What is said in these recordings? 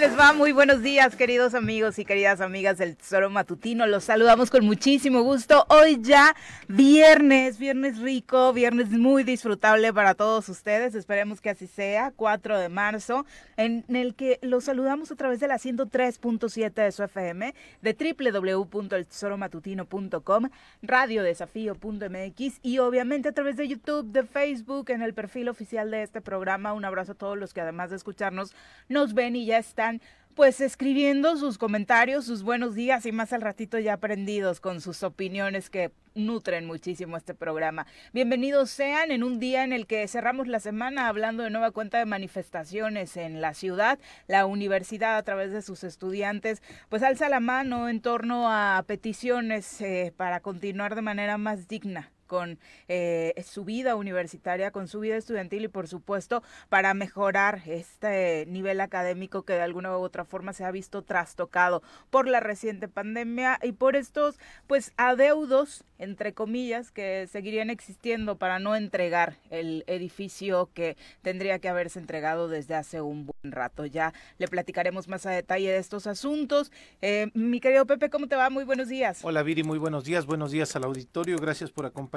les va? Muy buenos días, queridos amigos y queridas amigas del Tesoro Matutino. Los saludamos con muchísimo gusto. Hoy ya viernes, viernes rico, viernes muy disfrutable para todos ustedes. Esperemos que así sea, 4 de marzo, en el que los saludamos a través de la 103.7 de su FM, de www.eltesoromatutino.com, radiodesafío.mx y obviamente a través de YouTube, de Facebook, en el perfil oficial de este programa. Un abrazo a todos los que además de escucharnos nos ven y ya están pues escribiendo sus comentarios, sus buenos días y más al ratito ya aprendidos con sus opiniones que nutren muchísimo este programa. Bienvenidos sean en un día en el que cerramos la semana hablando de nueva cuenta de manifestaciones en la ciudad. La universidad a través de sus estudiantes pues alza la mano en torno a peticiones eh, para continuar de manera más digna con eh, su vida universitaria, con su vida estudiantil y por supuesto para mejorar este nivel académico que de alguna u otra forma se ha visto trastocado por la reciente pandemia y por estos pues adeudos entre comillas que seguirían existiendo para no entregar el edificio que tendría que haberse entregado desde hace un buen rato. Ya le platicaremos más a detalle de estos asuntos. Eh, mi querido Pepe, ¿cómo te va? Muy buenos días. Hola Viri, muy buenos días. Buenos días al auditorio. Gracias por acompañarnos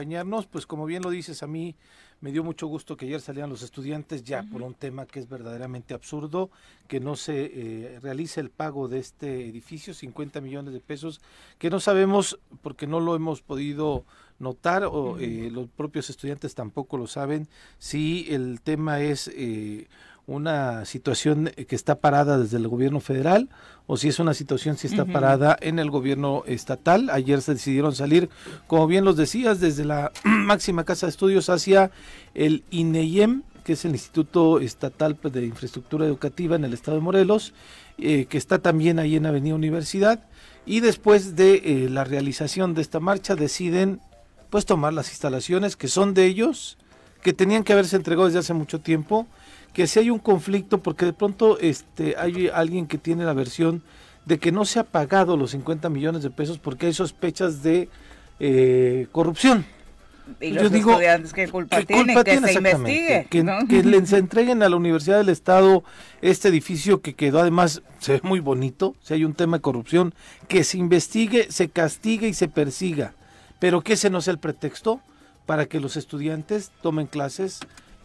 pues como bien lo dices, a mí me dio mucho gusto que ayer salieran los estudiantes ya por un tema que es verdaderamente absurdo, que no se eh, realice el pago de este edificio, 50 millones de pesos, que no sabemos porque no lo hemos podido notar o eh, los propios estudiantes tampoco lo saben, si el tema es... Eh, una situación que está parada desde el gobierno federal o si es una situación si está parada en el gobierno estatal. Ayer se decidieron salir, como bien los decías, desde la máxima casa de estudios hacia el INEIEM, que es el Instituto Estatal de Infraestructura Educativa en el estado de Morelos, eh, que está también ahí en Avenida Universidad. Y después de eh, la realización de esta marcha deciden pues tomar las instalaciones que son de ellos, que tenían que haberse entregado desde hace mucho tiempo que si hay un conflicto, porque de pronto este, hay alguien que tiene la versión de que no se ha pagado los 50 millones de pesos porque hay sospechas de eh, corrupción. Y los Yo digo, estudiantes, ¿qué culpa, tienen? Que se investigue. Que, que, les entreguen a la Universidad del Estado este edificio que quedó además, se ve muy bonito, si hay un tema de corrupción, que se investigue, se castigue y se persiga. Pero que ese no sea el pretexto para que los estudiantes tomen clases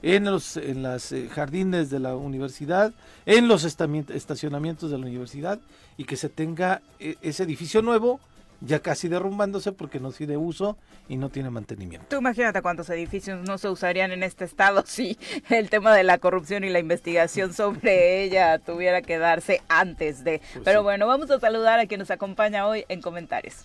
en los en las eh, jardines de la universidad, en los estacionamientos de la universidad y que se tenga eh, ese edificio nuevo ya casi derrumbándose porque no tiene uso y no tiene mantenimiento. Tú imagínate cuántos edificios no se usarían en este estado si el tema de la corrupción y la investigación sobre ella tuviera que darse antes de. Pues Pero bueno, vamos a saludar a quien nos acompaña hoy en comentarios.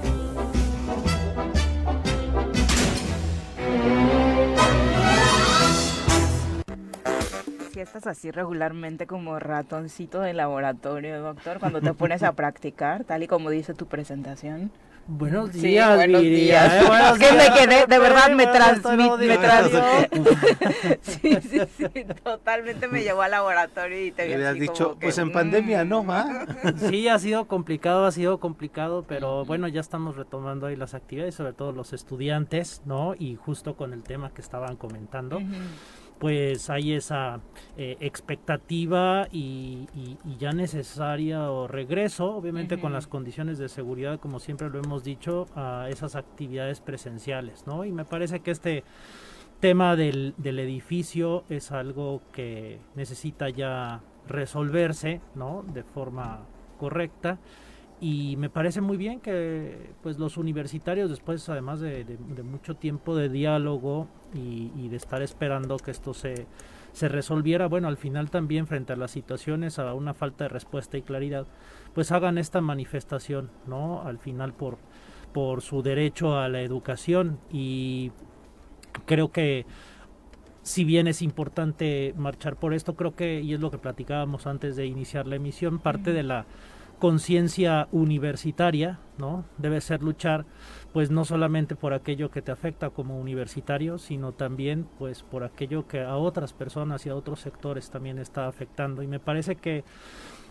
Estás así regularmente como ratoncito de laboratorio, doctor, cuando te pones a practicar, tal y como dice tu presentación? Buenos días, buenos días. ¿eh? es que me quedé, de verdad me transmitió. sí, sí, sí, totalmente me llevó al laboratorio y te había dicho, pues en pandemia, ¿no? ¿Ah? Sí, ha sido complicado, ha sido complicado, pero bueno, ya estamos retomando ahí las actividades, sobre todo los estudiantes, ¿no? Y justo con el tema que estaban comentando pues hay esa eh, expectativa y, ya necesaria o regreso, obviamente con las condiciones de seguridad, como siempre lo hemos dicho, a esas actividades presenciales, ¿no? Y me parece que este tema del, del edificio es algo que necesita ya resolverse, ¿no? De forma correcta y me parece muy bien que pues los universitarios después además de, mucho tiempo de diálogo y, de estar esperando que esto se, se resolviera bueno al final también frente a las situaciones a una falta de respuesta y claridad pues hagan esta manifestación no al final por por su derecho a la educación. Y creo que si bien es importante marchar por esto creo que y es lo que platicábamos antes de iniciar la emisión parte de la conciencia universitaria, ¿no? Debe ser luchar pues no solamente por aquello que te afecta como universitario, sino también pues por aquello que a otras personas y a otros sectores también está afectando. Y me parece que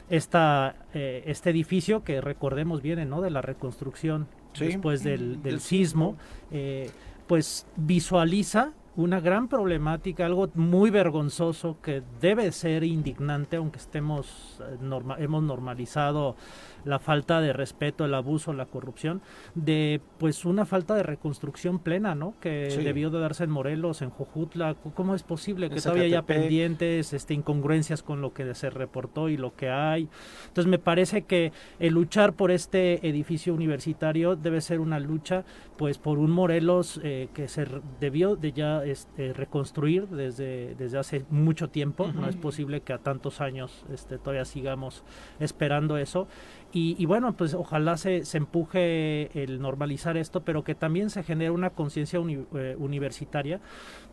esta, eh, este edificio, que recordemos viene ¿no? de la reconstrucción después del, del sismo, eh, pues visualiza una gran problemática, algo muy vergonzoso que debe ser indignante, aunque estemos eh, hemos normalizado la falta de respeto, el abuso, la corrupción, de pues una falta de reconstrucción plena, ¿no? Que debió de darse en Morelos, en Jojutla. ¿Cómo es posible que todavía haya pendientes, este, incongruencias con lo que se reportó y lo que hay? Entonces me parece que el luchar por este edificio universitario debe ser una lucha, pues, por un Morelos eh, que se debió de ya este, reconstruir desde, desde hace mucho tiempo. No es posible que a tantos años este, todavía sigamos esperando eso. Y, bueno, pues ojalá se, se, empuje el normalizar esto, pero que también se genere una conciencia eh, universitaria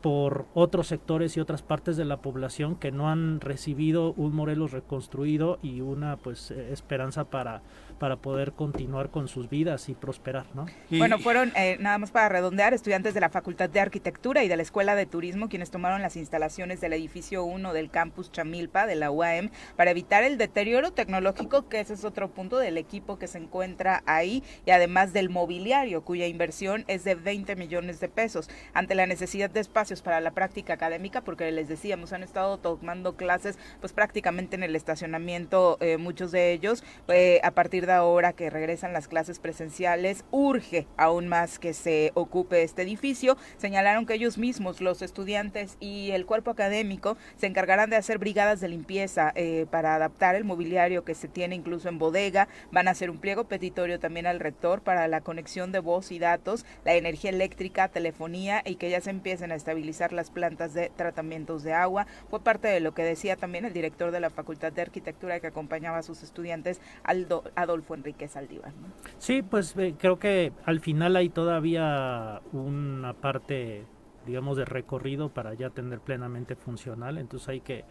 por otros sectores y otras partes de la población que no han recibido un Morelos reconstruido y una pues eh, esperanza para para poder continuar con sus vidas y prosperar, ¿no? bueno, fueron, eh, nada más para redondear, estudiantes de la Facultad de Arquitectura y de la Escuela de Turismo quienes tomaron las instalaciones del edificio 1 del campus Chamilpa de la UAM para evitar el deterioro tecnológico, que ese es otro punto del equipo que se encuentra ahí, y además del mobiliario, cuya inversión es de 20 millones de pesos. Ante la necesidad de espacios para la práctica académica, porque les decíamos, han estado tomando clases pues prácticamente en el estacionamiento, eh, muchos de ellos, eh, a partir ahora que regresan las clases presenciales, urge aún más que se ocupe este edificio. Señalaron que ellos mismos, los estudiantes y el cuerpo académico, se encargarán de hacer brigadas de limpieza eh, para adaptar el mobiliario que se tiene incluso en bodega. Van a hacer un pliego petitorio también al rector para la conexión de voz y datos, la energía eléctrica, telefonía y que ya se empiecen a estabilizar las plantas de tratamientos de agua. Fue parte de lo que decía también el director de la Facultad de Arquitectura que acompañaba a sus estudiantes, Aldo, Adolfo Enrique Saldívar. Sí, pues eh, creo que al final hay todavía una parte, digamos, de recorrido para ya tener plenamente funcional, entonces hay que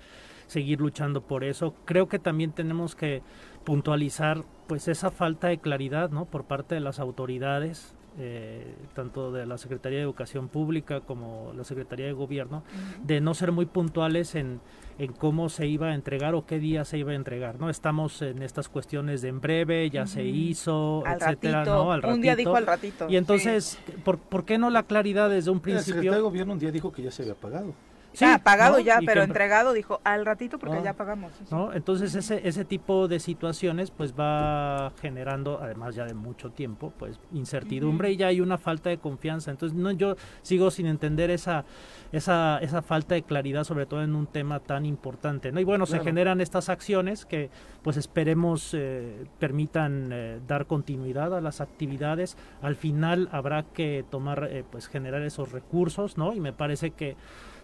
seguir luchando por eso. Creo que también tenemos que puntualizar pues esa falta de claridad, ¿no? Por parte de las autoridades eh, tanto de la Secretaría de Educación Pública como la Secretaría de Gobierno, de no ser muy puntuales en, en, cómo se iba a entregar o qué día se iba a entregar. no Estamos en estas cuestiones de en breve, ya se hizo, etcétera, ¿no? Al ratito. Un día dijo al ratito. Y entonces, ¿por, ¿por, qué no la claridad desde un principio? La Secretaría de Gobierno un día dijo que ya se había pagado. Sí, ha pagado ya, pero entregado dijo al ratito porque ya pagamos. ¿no? Entonces ese, ese tipo de situaciones pues va generando, además ya de mucho tiempo, pues incertidumbre y ya hay una falta de confianza. Entonces no, yo sigo sin entender esa, esa, esa falta de claridad, sobre todo en un tema tan importante. ¿no? Y bueno, se generan estas acciones que pues esperemos eh, permitan eh, dar continuidad a las actividades. Al final habrá que tomar, eh, pues generar esos recursos, ¿no? Y me parece que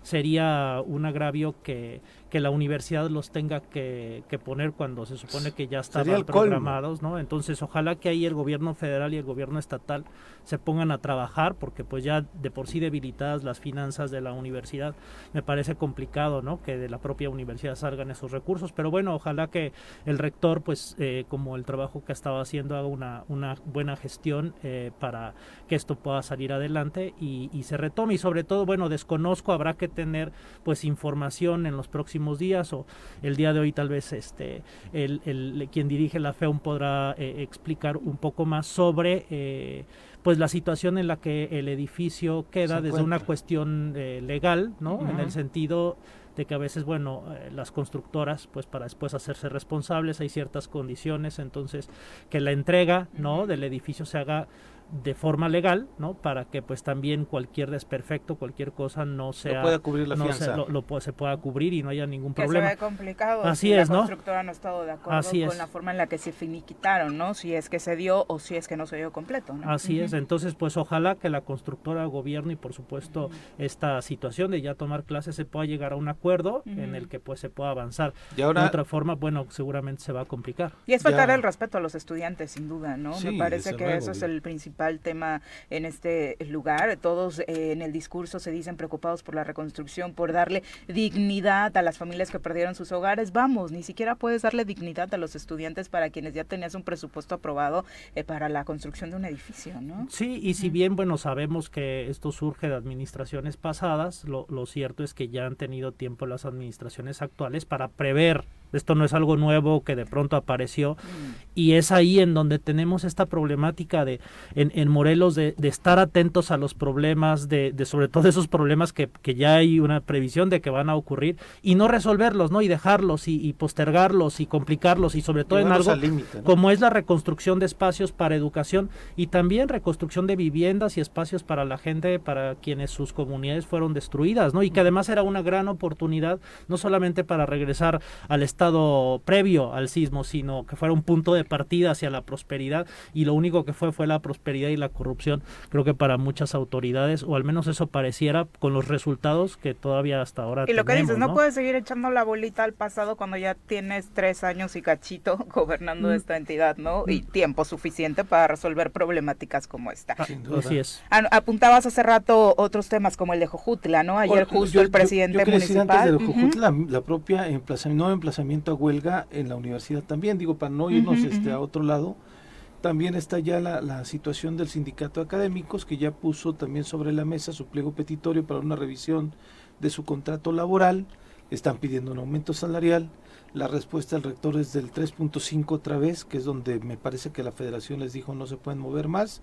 sería un agravio que, que la universidad los tenga que, poner cuando se supone que ya estaban programados, ¿no? Entonces, ojalá que ahí el gobierno federal y el gobierno estatal se pongan a trabajar, porque pues ya de por sí debilitadas las finanzas de la universidad, me parece complicado, ¿no? Que de la propia universidad salgan esos recursos, pero bueno, ojalá que el rector, pues, eh, como el trabajo que estaba haciendo, haga una, una buena gestión eh, para que esto pueda salir adelante y, y se retome, y sobre todo, bueno, desconozco, habrá que tener pues información en los próximos días o el día de hoy tal vez este el, el quien dirige la FEUM podrá eh, explicar un poco más sobre eh, pues la situación en la que el edificio queda desde una cuestión eh, legal, ¿no? En el sentido de que a veces, bueno, las constructoras, pues para después hacerse responsables, hay ciertas condiciones, entonces que la entrega, ¿no? Del edificio se haga de forma legal, ¿no? Para que pues también cualquier desperfecto, cualquier cosa no sea lo pueda cubrir la no se, lo, se pueda cubrir y no haya ningún problema. Se ve complicado. Así si es, la ¿no? constructora no ha estado de acuerdo con la forma en la que se finiquitaron, ¿no? Si es que se dio o si es que no se dio completo, ¿no? Así es. Entonces, pues ojalá que la constructora, gobierno y por supuesto esta situación de ya tomar clases se pueda llegar a un acuerdo en el que pues se pueda avanzar. de otra forma, bueno, seguramente se va a complicar. Y es faltar el respeto a los estudiantes, sin duda, ¿no? Me parece que eso es el principal principal tema en este lugar. Todos eh, en el discurso se dicen preocupados por la reconstrucción, por darle dignidad a las familias que perdieron sus hogares. Vamos, ni siquiera puedes darle dignidad a los estudiantes para quienes ya tenías un presupuesto aprobado eh, para la construcción de un edificio, ¿no? Sí, y si bien, bueno, sabemos que esto surge de administraciones pasadas, lo, lo cierto es que ya han tenido tiempo las administraciones actuales para prever esto no es algo nuevo que de pronto apareció. Mm. Y es ahí en donde tenemos esta problemática de en, en Morelos de, de, estar atentos a los problemas, de, de sobre todo esos problemas que, que, ya hay una previsión de que van a ocurrir y no resolverlos, ¿no? Y dejarlos y, y postergarlos y complicarlos y sobre todo en algo como es la reconstrucción de espacios para educación y también reconstrucción de viviendas y espacios para la gente, para quienes sus comunidades fueron destruidas, ¿no? Y que además era una gran oportunidad, no solamente para regresar al Estado, previo al sismo, sino que fuera un punto de partida hacia la prosperidad y lo único que fue fue la prosperidad y la corrupción, creo que para muchas autoridades, o al menos eso pareciera con los resultados que todavía hasta ahora. Y lo tenemos, que dices, no, no puedes seguir echando la bolita al pasado cuando ya tienes tres años y cachito gobernando mm. esta entidad, ¿no? Y tiempo suficiente para resolver problemáticas como esta. Ah, así es. Apuntabas hace rato otros temas como el de Jojutla, ¿no? Ayer justo yo, el presidente yo, yo municipal. Antes de Jojutla, uh -huh. la, la, propia emplazamiento, no emplazamiento a huelga en la universidad también, digo, para no irnos uh -huh, este, uh -huh. a otro lado. También está ya la, la, situación del sindicato de académicos que ya puso también sobre la mesa su pliego petitorio para una revisión de su contrato laboral. Están pidiendo un aumento salarial. La respuesta del rector es del 3.5 otra vez, que es donde me parece que la federación les dijo no se pueden mover más.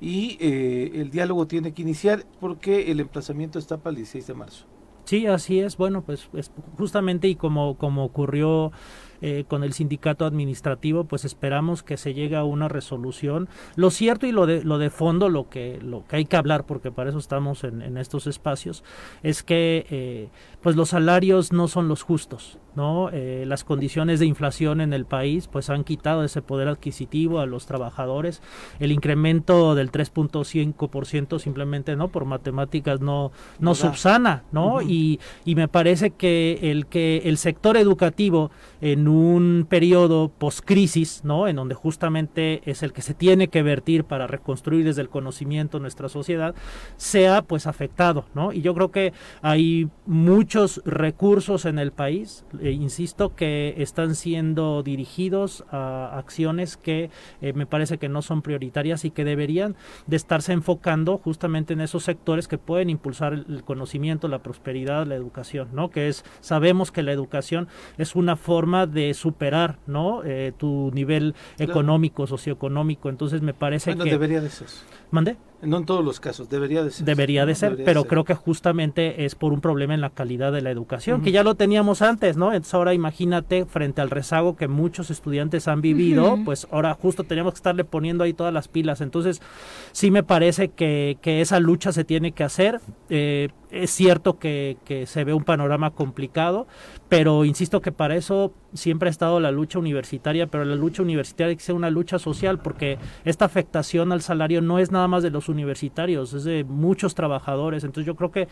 Y eh, el diálogo tiene que iniciar porque el emplazamiento está para el 16 de marzo. Sí, así es. Bueno, pues es justamente y como, como ocurrió eh, con el sindicato administrativo, pues esperamos que se llegue a una resolución. Lo cierto y lo de, lo de fondo, lo que, lo que hay que hablar, porque para eso estamos en, en estos espacios, es que eh, pues los salarios no son los justos. ¿no? Eh, las condiciones de inflación en el país pues han quitado ese poder adquisitivo a los trabajadores. El incremento del 3.5% simplemente no por matemáticas no no subsana, ¿no? Uh -huh. y, y me parece que el que el sector educativo en un periodo post-crisis, ¿no? En donde justamente es el que se tiene que vertir para reconstruir desde el conocimiento nuestra sociedad, sea pues afectado, ¿no? Y yo creo que hay muchos recursos en el país, eh, insisto, que están siendo dirigidos a acciones que eh, me parece que no son prioritarias y que deberían de estarse enfocando justamente en esos sectores que pueden impulsar el conocimiento, la prosperidad, la educación, ¿no? Que es, sabemos que la educación es una forma de superar, ¿no? Eh, tu nivel claro. económico, socioeconómico, entonces me parece bueno, que... debería de ser. ¿Mande? No en todos los casos, debería de ser. Debería de ser, debería pero de ser. creo que justamente es por un problema en la calidad de la educación, uh -huh. que ya lo teníamos antes, ¿no? Entonces ahora imagínate, frente al rezago que muchos estudiantes han vivido, uh -huh. pues ahora justo teníamos que estarle poniendo ahí todas las pilas. Entonces, sí me parece que, que esa lucha se tiene que hacer. Eh, es cierto que, que, se ve un panorama complicado, pero insisto que para eso siempre ha estado la lucha universitaria, pero la lucha universitaria que sea una lucha social, porque esta afectación al salario no es nada más de los universitarios, es de muchos trabajadores. Entonces yo creo que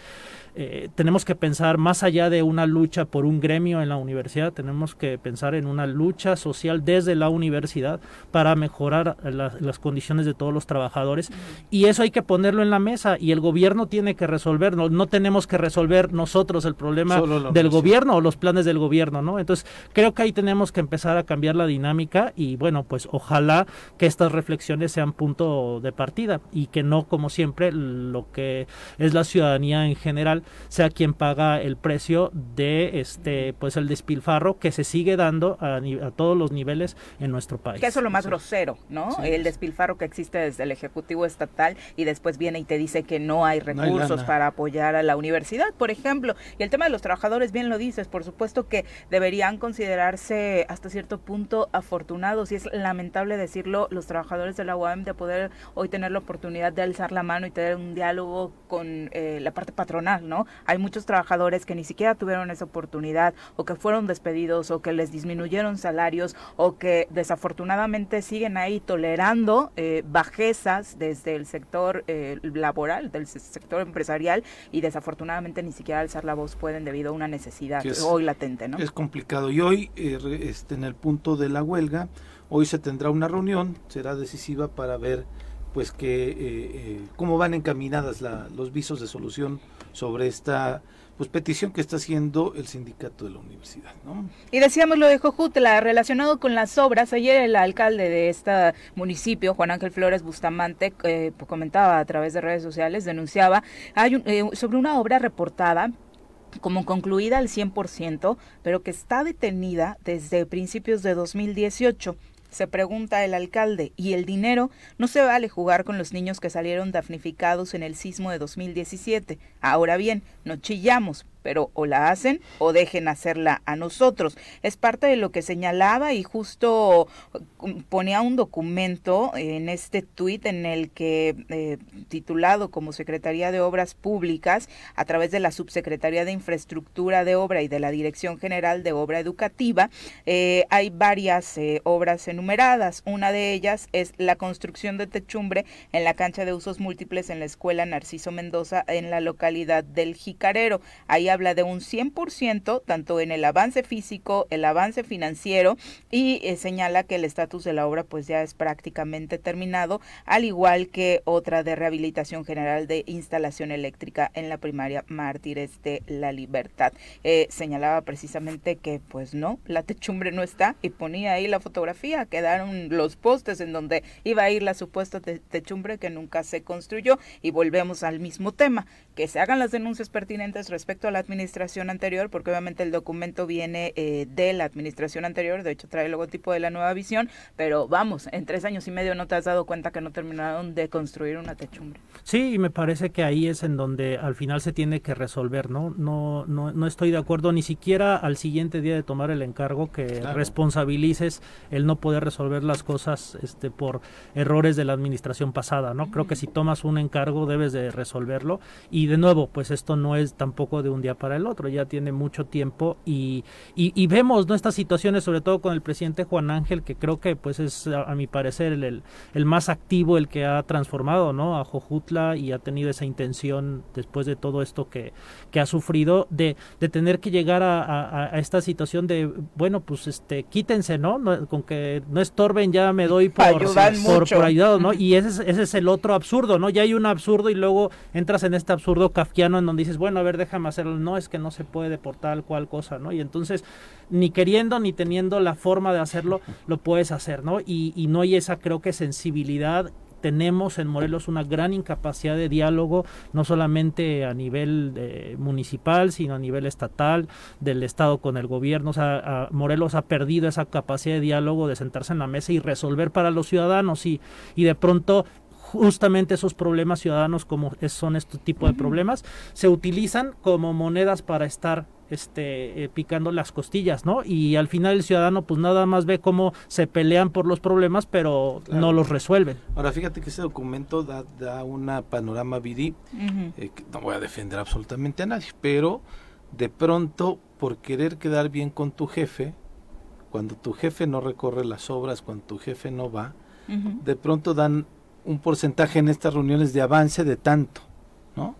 eh, tenemos que pensar más allá de una lucha por un gremio en la universidad, tenemos que pensar en una lucha social desde la universidad para mejorar la, las condiciones de todos los trabajadores. Y eso hay que ponerlo en la mesa y el gobierno tiene que resolverlo. No tenemos que resolver nosotros el problema del gobierno o los planes del gobierno, ¿no? Entonces creo que ahí tenemos que empezar a cambiar la dinámica y bueno, pues ojalá que estas reflexiones sean punto de partida y que no como siempre lo que es la ciudadanía en general sea quien paga el precio de este pues el despilfarro que se sigue dando a, a todos los niveles en nuestro país. Que eso es lo más sí. grosero, ¿no? Sí. El despilfarro que existe desde el ejecutivo estatal y después viene y te dice que no hay recursos no hay para apoyar a la universidad, por ejemplo. Y el tema de los trabajadores, bien lo dices, por supuesto que deberían considerarse hasta cierto punto afortunados y es lamentable decirlo, los trabajadores de la UAM de poder hoy tener la oportunidad de alzar la mano y tener un diálogo con eh, la parte patronal, ¿no? Hay muchos trabajadores que ni siquiera tuvieron esa oportunidad o que fueron despedidos o que les disminuyeron salarios o que desafortunadamente siguen ahí tolerando eh, bajezas desde el sector eh, laboral, del sector empresarial y desafortunadamente ni siquiera alzar la voz pueden debido a una necesidad es, hoy latente, ¿no? Es complicado y hoy eh, este, en el punto de la huelga, hoy se tendrá una reunión, será decisiva para ver pues que eh, eh, cómo van encaminadas los visos de solución sobre esta pues petición que está haciendo el sindicato de la universidad. ¿no? Y decíamos lo de Jojutla, relacionado con las obras, ayer el alcalde de este municipio, Juan Ángel Flores Bustamante, eh, comentaba a través de redes sociales, denunciaba hay sobre una obra reportada como concluida al 100%, pero que está detenida desde principios de 2018 se pregunta el alcalde, ¿y el dinero? No se vale jugar con los niños que salieron damnificados en el sismo de 2017. Ahora bien, no chillamos, pero o la hacen o dejen hacerla a nosotros. Es parte de lo que señalaba y justo um, ponía un documento en este tuit en el que, eh, titulado como Secretaría de Obras Públicas, a través de la Subsecretaría de Infraestructura de Obra y de la Dirección General de Obra Educativa, eh, hay varias eh, obras enumeradas. Una de ellas es la construcción de techumbre en la cancha de usos múltiples en la Escuela Narciso Mendoza en la localidad del Jicarero. Ahí habla de un 100% tanto en el avance físico, el avance financiero y eh, señala que el estatus de la obra pues ya es prácticamente terminado, al igual que otra de rehabilitación general de instalación eléctrica en la primaria Mártires de la Libertad. Eh, señalaba precisamente que pues no, la techumbre no está y ponía ahí la fotografía, quedaron los postes en donde iba a ir la supuesta techumbre que nunca se construyó y volvemos al mismo tema, que se hagan las denuncias pertinentes respecto a la administración anterior, porque obviamente el documento viene eh, de la administración anterior, de hecho trae el logotipo de la nueva visión, pero vamos, en tres años y medio no te has dado cuenta que no terminaron de construir una techumbre. Sí, y me parece que ahí es en donde al final se tiene que resolver, ¿no? No, no, no estoy de acuerdo ni siquiera al siguiente día de tomar el encargo que responsabilices el no poder resolver las cosas este, por errores de la administración pasada, ¿no? Creo que si tomas un encargo debes de resolverlo y de nuevo, pues esto no es tampoco de un día para el otro, ya tiene mucho tiempo y, y, vemos ¿no? estas situaciones, sobre todo con el presidente Juan Ángel, que creo que pues es a, mi parecer el, el, más activo, el que ha transformado ¿no? a Jojutla y ha tenido esa intención después de todo esto que, que ha sufrido de, de tener que llegar a, a, esta situación de, bueno, pues este quítense, ¿no? con que no estorben, ya me doy por, por, por, ayudado, ¿no? Y ese es, ese es el otro absurdo, ¿no? Ya hay un absurdo y luego entras en este absurdo kafkiano en donde dices, bueno, a ver, déjame hacerlo no es que no se puede por tal cual cosa, ¿no? Y entonces, ni queriendo ni teniendo la forma de hacerlo, lo puedes hacer, ¿no? Y, y no hay esa, creo que, sensibilidad tenemos en Morelos una gran incapacidad de diálogo, no solamente a nivel eh, municipal, sino a nivel estatal, del Estado con el gobierno. O sea, Morelos ha perdido esa capacidad de diálogo, de sentarse en la mesa y resolver para los ciudadanos. Y, y de pronto justamente esos problemas ciudadanos como son este tipo de problemas se utilizan como monedas para estar este eh, picando las costillas, ¿no? Y al final el ciudadano pues nada más ve cómo se pelean por los problemas, pero no los resuelven. Ahora fíjate que ese documento da, da una panorama vidí, eh, no voy a defender absolutamente a nadie, pero de pronto por querer quedar bien con tu jefe, cuando tu jefe no recorre las obras, cuando tu jefe no va, de pronto dan un porcentaje en estas reuniones de avance de tanto, ¿no?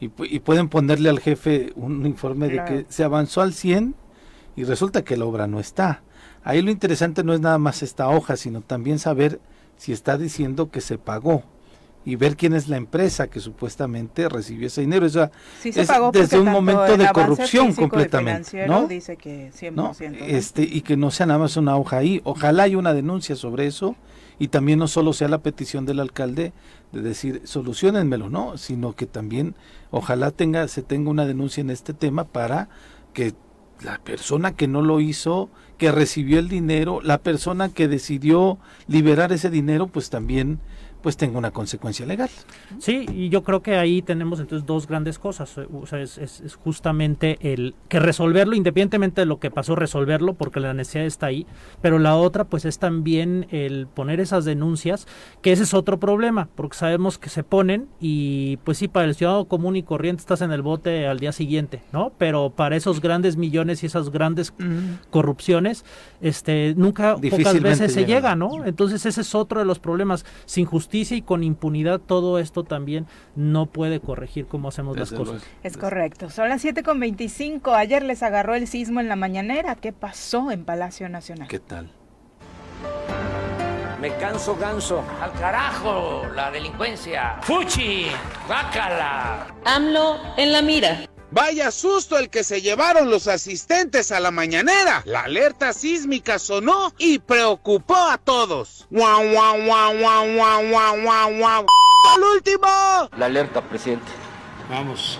Y, pueden ponerle al jefe un informe de que se avanzó al 100 y resulta que la obra no está. Ahí lo interesante no es nada más esta hoja, sino también saber si está diciendo que se pagó y ver quién es la empresa que supuestamente recibió ese dinero. O desde un momento de corrupción completamente, ¿no? Dice que Este, y que no sea nada más una hoja ahí. Ojalá haya una denuncia sobre eso y también no solo sea la petición del alcalde de decir solucionenmelo, no, sino que también ojalá tenga se tenga una denuncia en este tema para que la persona que no lo hizo, que recibió el dinero, la persona que decidió liberar ese dinero, pues también pues tenga una consecuencia legal. Sí, y yo creo que ahí tenemos entonces dos grandes cosas. O sea, es, es, justamente el que resolverlo, independientemente de lo que pasó, resolverlo, porque la necesidad está ahí. Pero la otra, pues es también el poner esas denuncias, que ese es otro problema, porque sabemos que se ponen y pues sí, para el ciudadano común y corriente estás en el bote al día siguiente, ¿no? Pero para esos grandes millones y esas grandes corrupciones, este, nunca, pocas veces se llega, ¿no? Entonces ese es otro de los problemas. Sin justicia y con impunidad todo esto también no puede corregir cómo hacemos las cosas. Es correcto. Son las 7.25. Ayer les agarró el sismo en la mañanera. ¿Qué pasó en Palacio Nacional? ¿Qué tal? me canso ganso. Al carajo, la delincuencia. Fuchi, bácala. AMLO en la mira. Vaya susto el que se llevaron los asistentes a la mañanera. La alerta sísmica sonó y preocupó a todos. ¡Guau, guau, guau, guau, guau, guau, guau, guau! ¡Al último! La alerta, presidente. Vamos.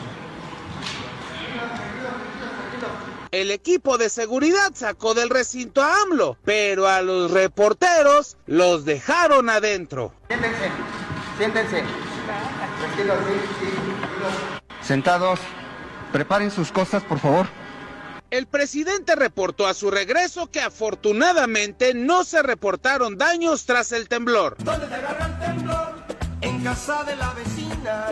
El equipo de seguridad sacó del recinto a AMLO, pero a los reporteros los dejaron adentro. Siéntense, siéntense. Tranquilos, sí, sí. Sentados. Preparen sus cosas, por favor. El presidente reportó a su regreso que afortunadamente no se reportaron daños tras el temblor. ¿Dónde te agarra el temblor? En casa de la vecina.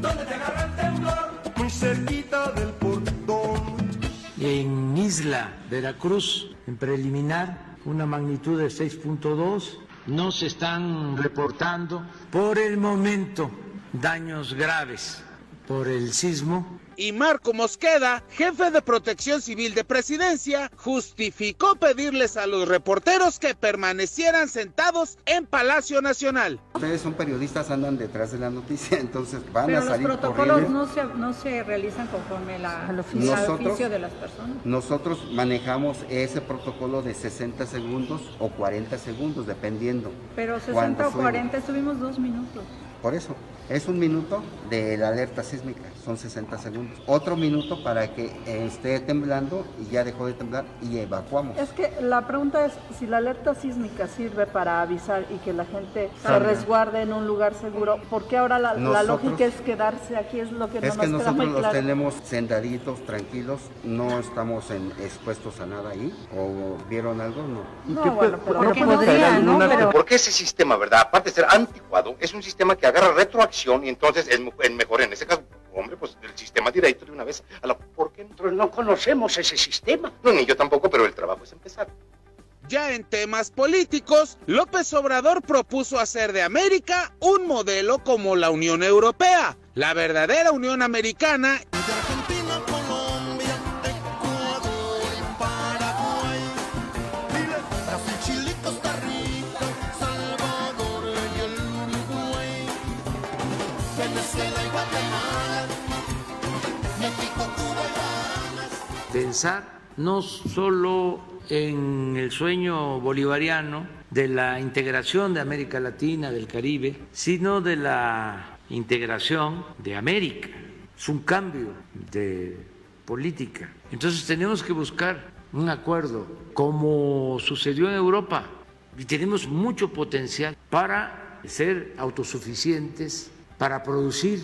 ¿Dónde te agarra el temblor? Muy cerquita del portón. En Isla Veracruz, en preliminar, una magnitud de 6.2. No se están reportando por el momento daños graves por el sismo y Marco Mosqueda, jefe de protección civil de presidencia, justificó pedirles a los reporteros que permanecieran sentados en Palacio Nacional. Ustedes son periodistas, andan detrás de la noticia, entonces van Pero a salir los protocolos corriendo. no se, no se realizan conforme la, al Nosotros- oficio de las personas. Nosotros manejamos ese protocolo de 60 segundos o 40 segundos, dependiendo. Pero 60 cuándo o suene. 40 estuvimos dos minutos. Por eso, es un minuto de la alerta sísmica, son 60 segundos. Otro minuto para que eh, esté temblando y ya dejó de temblar y evacuamos. Es que la pregunta es si la alerta sísmica sirve para avisar y que la gente se Claro. resguarde en un lugar seguro, ¿por qué ahora la, la Nosotros- lógica es quedarse aquí? Es lo que no Es nos que queda nosotros muy los claro. tenemos sentaditos, tranquilos, no estamos en- expuestos a nada ahí. ¿O vieron algo? No. No, bueno, pero Pero ¿por qué no una- Pero- Porque ese sistema, ¿verdad? Aparte de ser anticuado, es un sistema que agarra y entonces es, es mejor en ese caso. Hombre, pues el sistema directo de una vez. A la, ¿Por qué nosotros no conocemos ese sistema? No, ni yo tampoco, pero el trabajo es empezar. Ya en temas políticos, López Obrador propuso hacer de América un modelo como la Unión Europea. La verdadera Unión Americana no solo en el sueño bolivariano de la integración de América Latina, del Caribe, sino de la integración de América. Es un cambio de política. Entonces tenemos que buscar un acuerdo como sucedió en Europa y tenemos mucho potencial para ser autosuficientes, para producir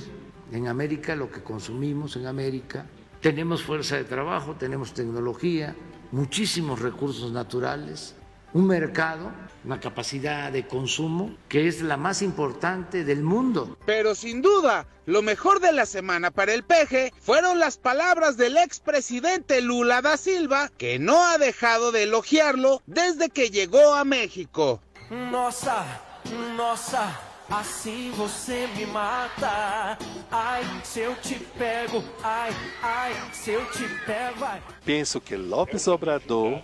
en América lo que consumimos en América. Tenemos fuerza de trabajo, tenemos tecnología, muchísimos recursos naturales, un mercado, una capacidad de consumo que es la más importante del mundo. Pero sin duda, lo mejor de la semana para el peje fueron las palabras del expresidente Lula da Silva, que no ha dejado de elogiarlo desde que llegó a México. Nossa, nossa, assim você me mata. Ai, se eu te pego, ai, ai, se eu te pego, ai. Penso que López Obrador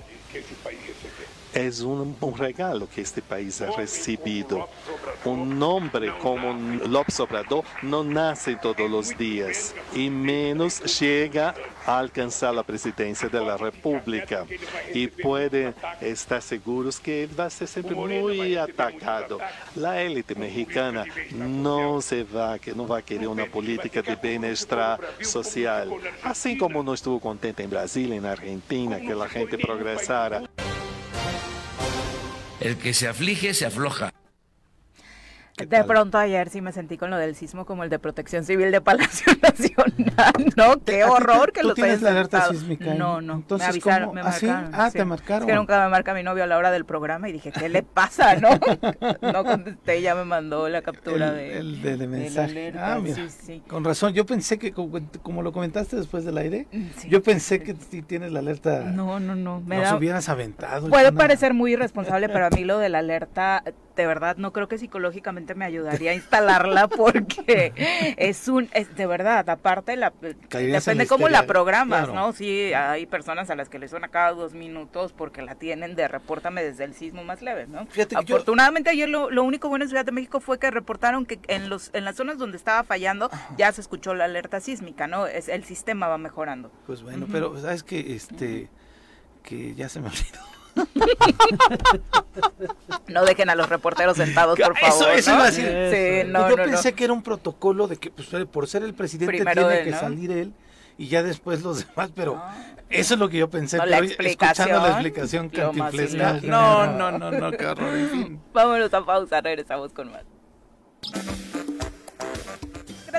um, um regalo que este país ha recebido. Um nome como López Obrador não nasce todos os dias e menos chega a alcançar a presidência da República. E podem estar seguros que ele vai ser sempre muito atacado. A élite mexicana não se vai, que não vai querer uma política de bem-estar social. Assim como não estuvo contente em Brasil e na Argentina que a gente progressara. El que se aflige se afloja. De pronto ayer sí me sentí con lo del sismo como el de Protección Civil de Palacio Nacional, ¿no? Qué ¿A ti- horror que tú los tienes la alerta sísmica? No, no, Entonces, me avisaron, ¿cómo? me ¿Ah, sí? marcaron. Ah, te marcaron. Es que nunca me marca mi novio a la hora del programa y dije, ¿qué le pasa, no? No contesté, ya me mandó la captura el, de, el de, mensaje. alerta, ah, mira, sí, sí. con razón. Yo pensé que, como, como lo comentaste después del aire, Sí. yo pensé que sí tienes la alerta. No, no, no. Me Nos da... hubieras aventado. Puede parecer muy irresponsable, pero a mí lo de la alerta de verdad no creo que psicológicamente me ayudaría a instalarla porque es un, es, de verdad, aparte la, depende cómo la programas, ¿no? Sí, hay personas a las que les suena cada dos minutos porque la tienen de repórtame desde el sismo más leve, ¿no? Afortunadamente ayer lo, lo, único bueno en Ciudad de México fue que reportaron que en los en las zonas donde estaba fallando ya se escuchó la alerta sísmica, ¿no? Es, el sistema va mejorando. Pues bueno, pero sabes que este que ya se me olvidó. no dejen a los reporteros sentados, por favor. Eso, ¿no? Sí, no, Yo pensé que era un protocolo de que pues, por ser el presidente tiene que salir él y ya después los demás, pero eso es lo que yo pensé. la escuchando la explicación cantinflesca. No, no, no, no, qué Vámonos a pausa, regresamos con más.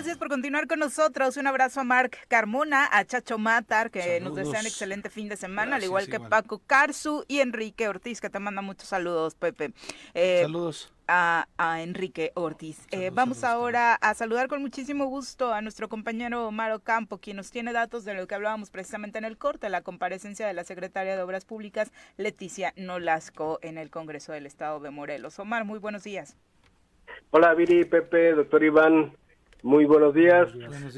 Gracias por continuar con nosotros. Un abrazo a Mark Carmona, a Chacho Matar, que nos desean excelente fin de semana, al igual que Paco Carzu y Enrique Ortiz, que te manda muchos saludos, Pepe. Eh, saludos. A, Enrique Ortiz. Eh, vamos ahora a saludar con muchísimo gusto a nuestro compañero Omar Ocampo, quien nos tiene datos de lo que hablábamos precisamente en el corte, la comparecencia de la secretaria de Obras Públicas, Leticia Nolasco, en el Congreso del Estado de Morelos. Omar, muy buenos días. Hola, Viri, Pepe, doctor Iván. Muy buenos días.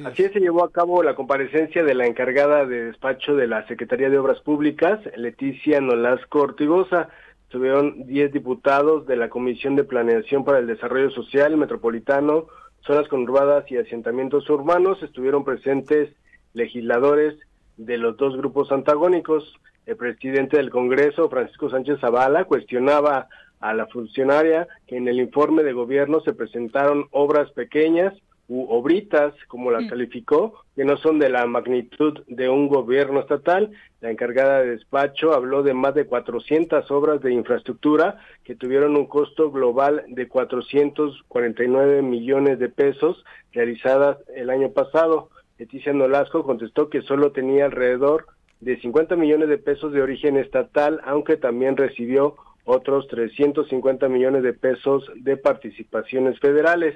Así se llevó a cabo la comparecencia de la encargada de despacho de la Secretaría de Obras Públicas, Leticia Nolasco Ortigosa. Estuvieron 10 diputados de la Comisión de Planeación para el Desarrollo Social Metropolitano, Zonas Conurbadas y Asentamientos Urbanos. Estuvieron presentes legisladores de los dos grupos antagónicos. El presidente del Congreso, Francisco Sánchez Zavala, cuestionaba a la funcionaria que en el informe de gobierno se presentaron obras pequeñas u obritas, como las calificó, que no son de la magnitud de un gobierno estatal. La encargada de despacho habló de más de 400 obras de infraestructura que tuvieron un costo global de 449 millones de pesos realizadas el año pasado. Leticia Nolasco contestó que solo tenía alrededor de 50 millones de pesos de origen estatal, aunque también recibió otros 350 millones de pesos de participaciones federales.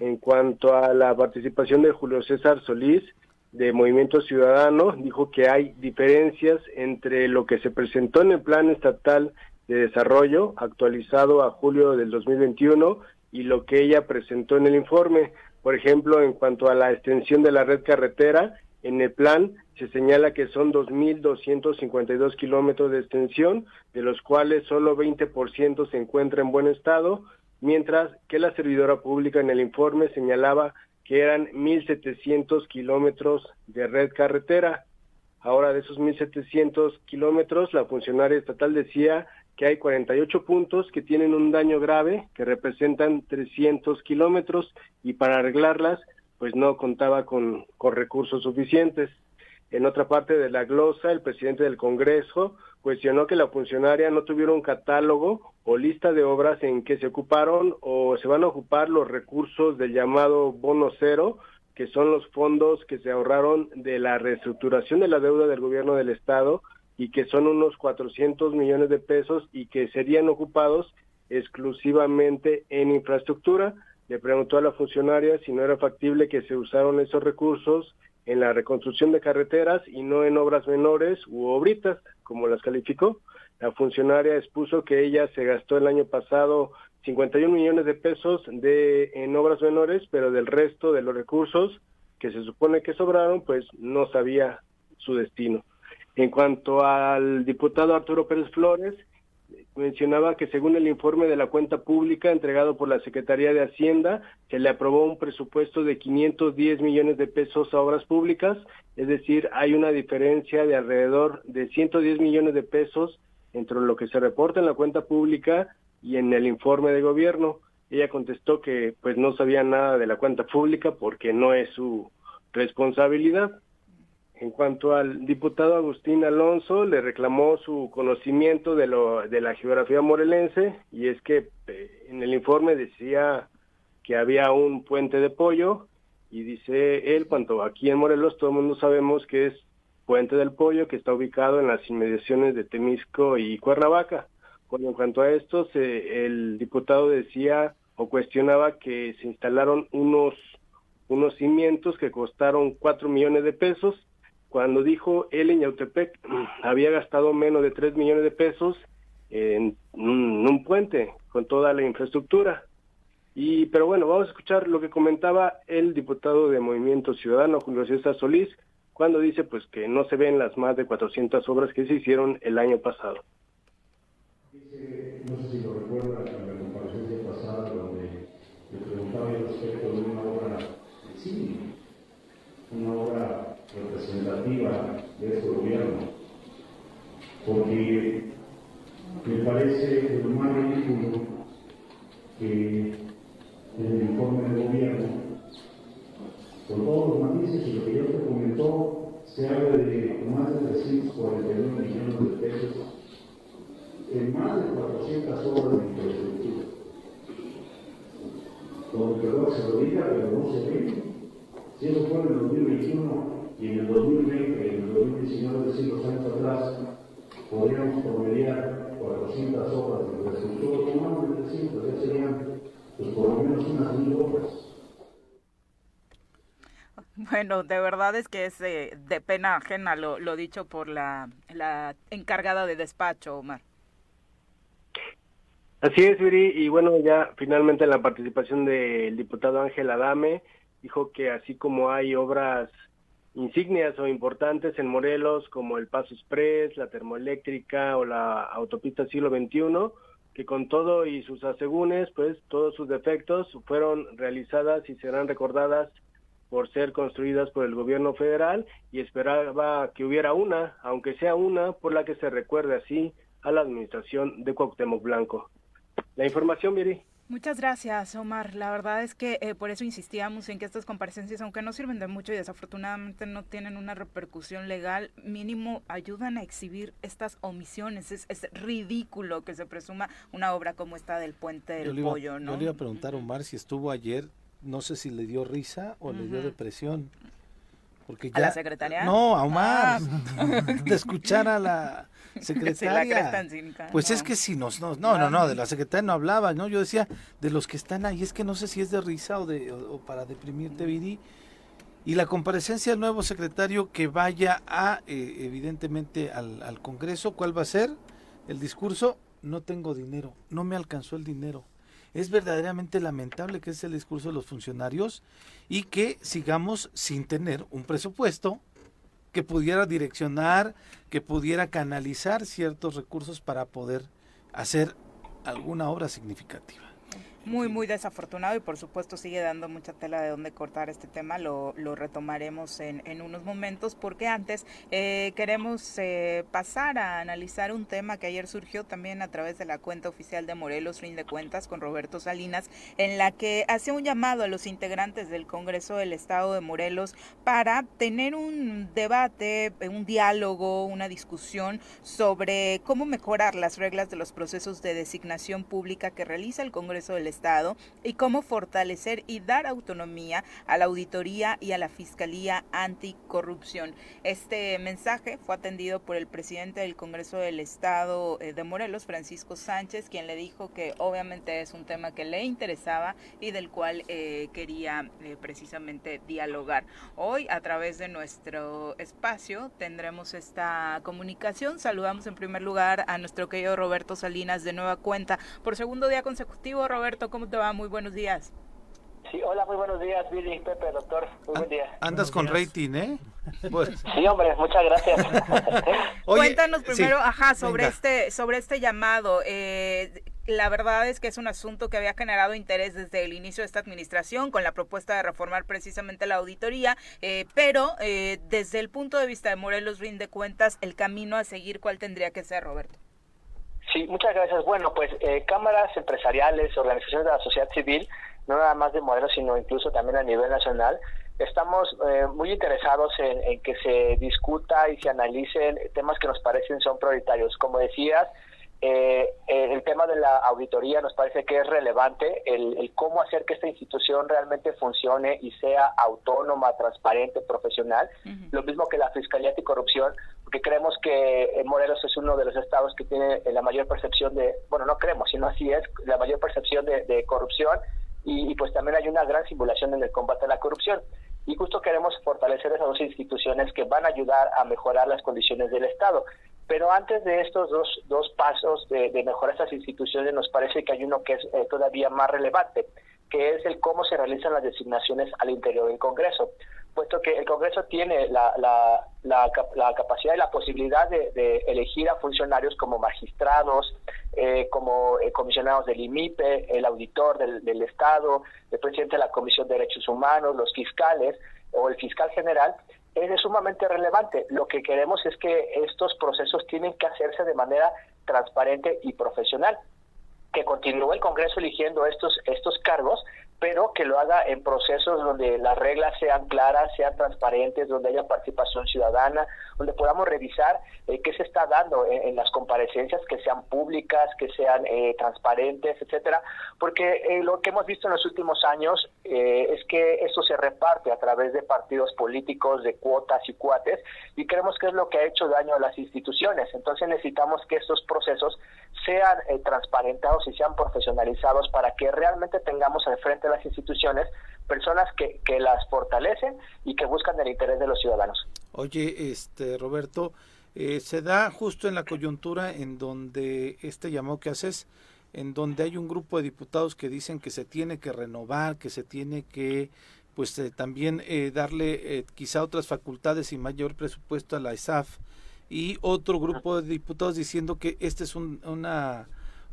En cuanto a la participación de Julio César Solís, de Movimiento Ciudadano, dijo que hay diferencias entre lo que se presentó en el Plan Estatal de Desarrollo, actualizado a julio del 2021, y lo que ella presentó en el informe. Por ejemplo, en cuanto a la extensión de la red carretera, en el plan se señala que son 2.252 kilómetros de extensión, de los cuales solo 20% se encuentra en buen estado, mientras que la servidora pública en el informe señalaba que eran 1.700 kilómetros de red carretera. Ahora, de esos 1.700 kilómetros, la funcionaria estatal decía que hay 48 puntos que tienen un daño grave, que representan 300 kilómetros, y para arreglarlas, pues no contaba con, con recursos suficientes. En otra parte de la glosa, el presidente del Congreso cuestionó que la funcionaria no tuviera un catálogo o lista de obras en que se ocuparon o se van a ocupar los recursos del llamado bono cero, que son los fondos que se ahorraron de la reestructuración de la deuda del gobierno del Estado y que son unos 400 millones de pesos y que serían ocupados exclusivamente en infraestructura. Le preguntó a la funcionaria si no era factible que se usaron esos recursos en la reconstrucción de carreteras y no en obras menores u obritas, como las calificó. La funcionaria expuso que ella se gastó el año pasado 51 millones de pesos de, en obras menores, pero del resto de los recursos que se supone que sobraron, pues no sabía su destino. En cuanto al diputado Arturo Pérez Flores, mencionaba que según el informe de la cuenta pública entregado por la Secretaría de Hacienda, se le aprobó un presupuesto de 510 millones de pesos a obras públicas, es decir, hay una diferencia de alrededor de 110 millones de pesos entre lo que se reporta en la cuenta pública y en el informe de gobierno. Ella contestó que pues no sabía nada de la cuenta pública porque no es su responsabilidad. En cuanto al diputado Agustín Alonso, le reclamó su conocimiento de, lo, de la geografía morelense y es que eh, en el informe decía que había un puente de pollo y dice él, cuanto aquí en Morelos todo el mundo sabemos que es Puente del Pollo, que está ubicado en las inmediaciones de Temisco y Cuernavaca. Bueno, en cuanto a esto, el diputado decía o cuestionaba que se instalaron unos, unos cimientos que costaron cuatro millones de pesos cuando dijo él en Yautepec había gastado menos de 3 millones de pesos en un, puente con toda la infraestructura. Y, pero bueno, vamos a escuchar lo que comentaba el diputado de Movimiento Ciudadano, Julio César Solís, cuando dice pues que no se ven las más de 400 obras que se hicieron el año pasado. no sé si lo recuerda en la comparecencia pasada donde le preguntaba respecto de una obra de cine, una obra representativa de este gobierno, porque me parece lo más ridículo que en el informe del gobierno, con todos los matices y lo que ya te comentó, se habla de más de 341 millones de pesos en más de 400 obras de infraestructura. Como que se lo diga, pero no se ve. Si eso fue en el 2021 y en el 2020 y en el 2019, cinco años atrás, podríamos promediar 400 obras de infraestructura, de 300, ya serían pues por lo menos unas mil obras. Bueno, de verdad es que es de, pena ajena lo, lo dicho por la, la encargada de despacho, Omar. Así es, Viri, y bueno, ya finalmente la participación del diputado Ángel Adame dijo que así como hay obras insignias o importantes en Morelos como el Paso Express, la termoeléctrica o la autopista siglo XXI, que con todo y sus asegúnes, pues todos sus defectos fueron realizadas y serán recordadas por ser construidas por el gobierno federal y esperaba que hubiera una, aunque sea una, por la que se recuerde así a la administración de Cuauhtémoc Blanco. La información, Miri. Muchas gracias, Omar. La verdad es que eh, por eso insistíamos en que estas comparecencias, aunque no sirven de mucho y desafortunadamente no tienen una repercusión legal, mínimo ayudan a exhibir estas omisiones. Es, ridículo que se presuma una obra como esta del puente del pollo, ¿no? Yo le iba a preguntar a Omar si estuvo ayer, no sé si le dio risa o le dio depresión. Porque ya, ¿A la secretaria? No, a Omar. Ah. de escuchar a la secretaria. pues es que si nos, no, no, no, no, de la secretaria no hablaba, ¿no? Yo decía, de los que están ahí, es que no sé si es de risa o, de, o, para deprimirte, Viri. Y la comparecencia del nuevo secretario que vaya a, eh, evidentemente, al, al Congreso, ¿cuál va a ser? El discurso, no tengo dinero, no me alcanzó el dinero. Es verdaderamente lamentable que es el discurso de los funcionarios y que sigamos sin tener un presupuesto que pudiera direccionar, que pudiera canalizar ciertos recursos para poder hacer alguna obra significativa muy, muy desafortunado y por supuesto sigue dando mucha tela de dónde cortar este tema. Lo, lo retomaremos en, en, unos momentos porque antes eh, queremos eh, pasar a analizar un tema que ayer surgió también a través de la cuenta oficial de Morelos, Fin de Cuentas, con Roberto Salinas, en la que hace un llamado a los integrantes del Congreso del Estado de Morelos para tener un debate, un diálogo, una discusión sobre cómo mejorar las reglas de los procesos de designación pública que realiza el Congreso del Estado y cómo fortalecer y dar autonomía a la auditoría y a la Fiscalía Anticorrupción. Este mensaje fue atendido por el presidente del Congreso del Estado eh, de Morelos, Francisco Sánchez, quien le dijo que obviamente es un tema que le interesaba y del cual eh, quería eh, precisamente dialogar. Hoy a través de nuestro espacio tendremos esta comunicación. Saludamos en primer lugar a nuestro querido Roberto Salinas de nueva cuenta. Por segundo día consecutivo, Roberto, ¿cómo te va? Muy buenos días. Sí, hola, muy buenos días, Billy, Pepe, doctor. Muy buen día. Andas con rating, ¿eh? Sí, hombre, muchas gracias. Cuéntanos primero, ajá, sobre este, sobre este llamado. Eh, la verdad es que es un asunto que había generado interés desde el inicio de esta administración con la propuesta de reformar precisamente la auditoría, eh, pero eh, desde el punto de vista de Morelos rinde cuentas, el camino a seguir, ¿cuál tendría que ser, Roberto? Sí, muchas gracias. Bueno, pues eh, cámaras empresariales, organizaciones de la sociedad civil, no nada más de modelos, sino incluso también a nivel nacional, estamos eh, muy interesados en, que se discuta y se analicen temas que nos parecen son prioritarios. Como decías, eh, el tema de la auditoría nos parece que es relevante, el, cómo hacer que esta institución realmente funcione y sea autónoma, transparente, profesional. Lo mismo que la Fiscalía Anticorrupción, porque creemos que eh, Morelos es uno de los estados que tiene la mayor percepción de, bueno, no creemos, sino así es, la mayor percepción de, corrupción y, y, pues también hay una gran simulación en el combate a la corrupción. Y justo queremos fortalecer esas dos instituciones que van a ayudar a mejorar las condiciones del Estado. Pero antes de estos dos, dos pasos de, mejorar estas instituciones, nos parece que hay uno que es eh, todavía más relevante, que es el cómo se realizan las designaciones al interior del Congreso puesto que el Congreso tiene la, la, capacidad y la posibilidad de, elegir a funcionarios como magistrados, eh, como eh, comisionados del IMIPE, el auditor del Estado, el presidente de la Comisión de Derechos Humanos, los fiscales o el fiscal general, es sumamente relevante. Lo que queremos es que estos procesos tienen que hacerse de manera transparente y profesional que continúe el Congreso eligiendo estos estos cargos, pero que lo haga en procesos donde las reglas sean claras, sean transparentes, donde haya participación ciudadana, donde podamos revisar eh, qué se está dando en, las comparecencias, que sean públicas, que sean eh, transparentes, etcétera, porque eh, lo que hemos visto en los últimos años es que esto se reparte a través de partidos políticos, de cuotas y cuates, y creemos que es lo que ha hecho daño a las instituciones. Entonces necesitamos que estos procesos sean transparentados y sean profesionalizados para que realmente tengamos al frente las instituciones personas que, que las fortalecen y que buscan el interés de los ciudadanos. Oye, este Roberto, eh, se da justo en la coyuntura en donde este llamado que haces, en donde hay un grupo de diputados que dicen que se tiene que renovar, que se tiene que pues eh, también eh, darle quizá otras facultades y mayor presupuesto a la ESAF y otro grupo de diputados diciendo que este es un, una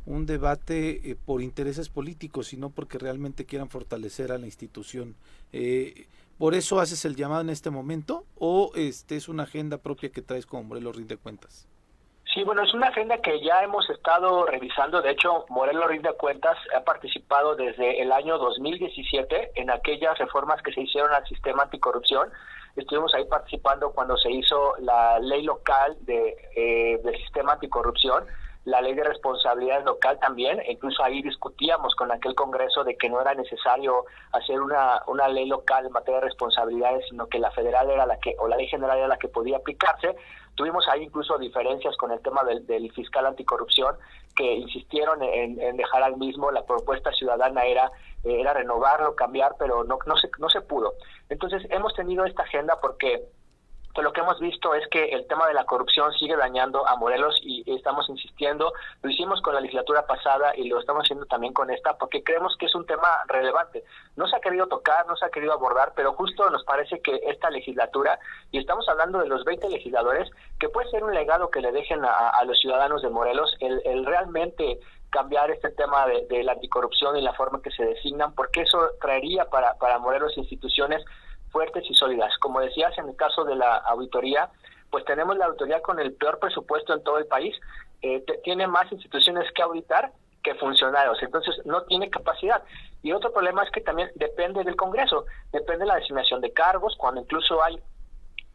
un debate eh, por intereses políticos, sino porque realmente quieran fortalecer a la institución. Eh, ¿Por eso haces el llamado en este momento o este es una agenda propia que traes como Morelos Rinde Cuentas? Sí, bueno, es una agenda que ya hemos estado revisando. De hecho, Morelos Rinde Cuentas ha participado desde el año 2017 en aquellas reformas que se hicieron al sistema anticorrupción. Estuvimos ahí participando cuando se hizo la ley local de, eh, del sistema anticorrupción la ley de responsabilidad local también, e incluso ahí discutíamos con aquel Congreso de que no era necesario hacer una, una ley local en materia de responsabilidades, sino que la federal era la que, o la ley general era la que podía aplicarse. Tuvimos ahí incluso diferencias con el tema del, fiscal anticorrupción, que insistieron en, en, dejar al mismo, la propuesta ciudadana era, era renovarlo, cambiar, pero no, no, se, no se pudo. Entonces hemos tenido esta agenda porque lo que hemos visto es que el tema de la corrupción sigue dañando a Morelos y estamos insistiendo, lo hicimos con la legislatura pasada y lo estamos haciendo también con esta porque creemos que es un tema relevante. No se ha querido tocar, no se ha querido abordar, pero justo nos parece que esta legislatura, y estamos hablando de los 20 legisladores, que puede ser un legado que le dejen a, los ciudadanos de Morelos, el, el realmente cambiar este tema de, la anticorrupción y la forma que se designan, porque eso traería para, para Morelos instituciones fuertes y sólidas. Como decías, en el caso de la auditoría, pues tenemos la auditoría con el peor presupuesto en todo el país, eh, tiene más instituciones que auditar que funcionarios, entonces no tiene capacidad. Y otro problema es que también depende del Congreso, depende de la designación de cargos, cuando incluso hay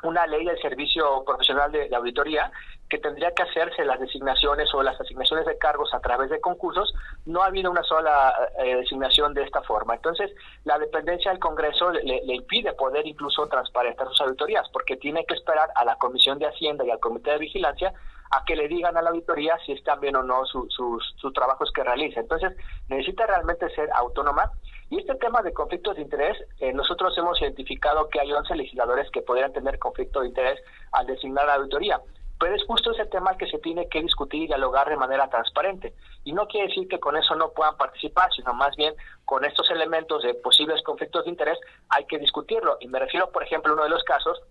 una ley del servicio profesional de, auditoría que tendría que hacerse las designaciones o las asignaciones de cargos a través de concursos, no ha habido una sola eh, designación de esta forma. Entonces, la dependencia del Congreso le, impide poder incluso transparentar sus auditorías, porque tiene que esperar a la Comisión de Hacienda y al Comité de Vigilancia a que le digan a la auditoría si están bien o no sus, sus trabajos que realiza. Entonces, necesita realmente ser autónoma y este tema de conflictos de interés, eh, nosotros hemos identificado que hay 11 legisladores que podrían tener conflicto de interés al designar la auditoría. Pero es justo ese tema que se tiene que discutir y dialogar de manera transparente. Y no quiere decir que con eso no puedan participar, sino más bien con estos elementos de posibles conflictos de interés hay que discutirlo. Y me refiero, por ejemplo, a uno de los casos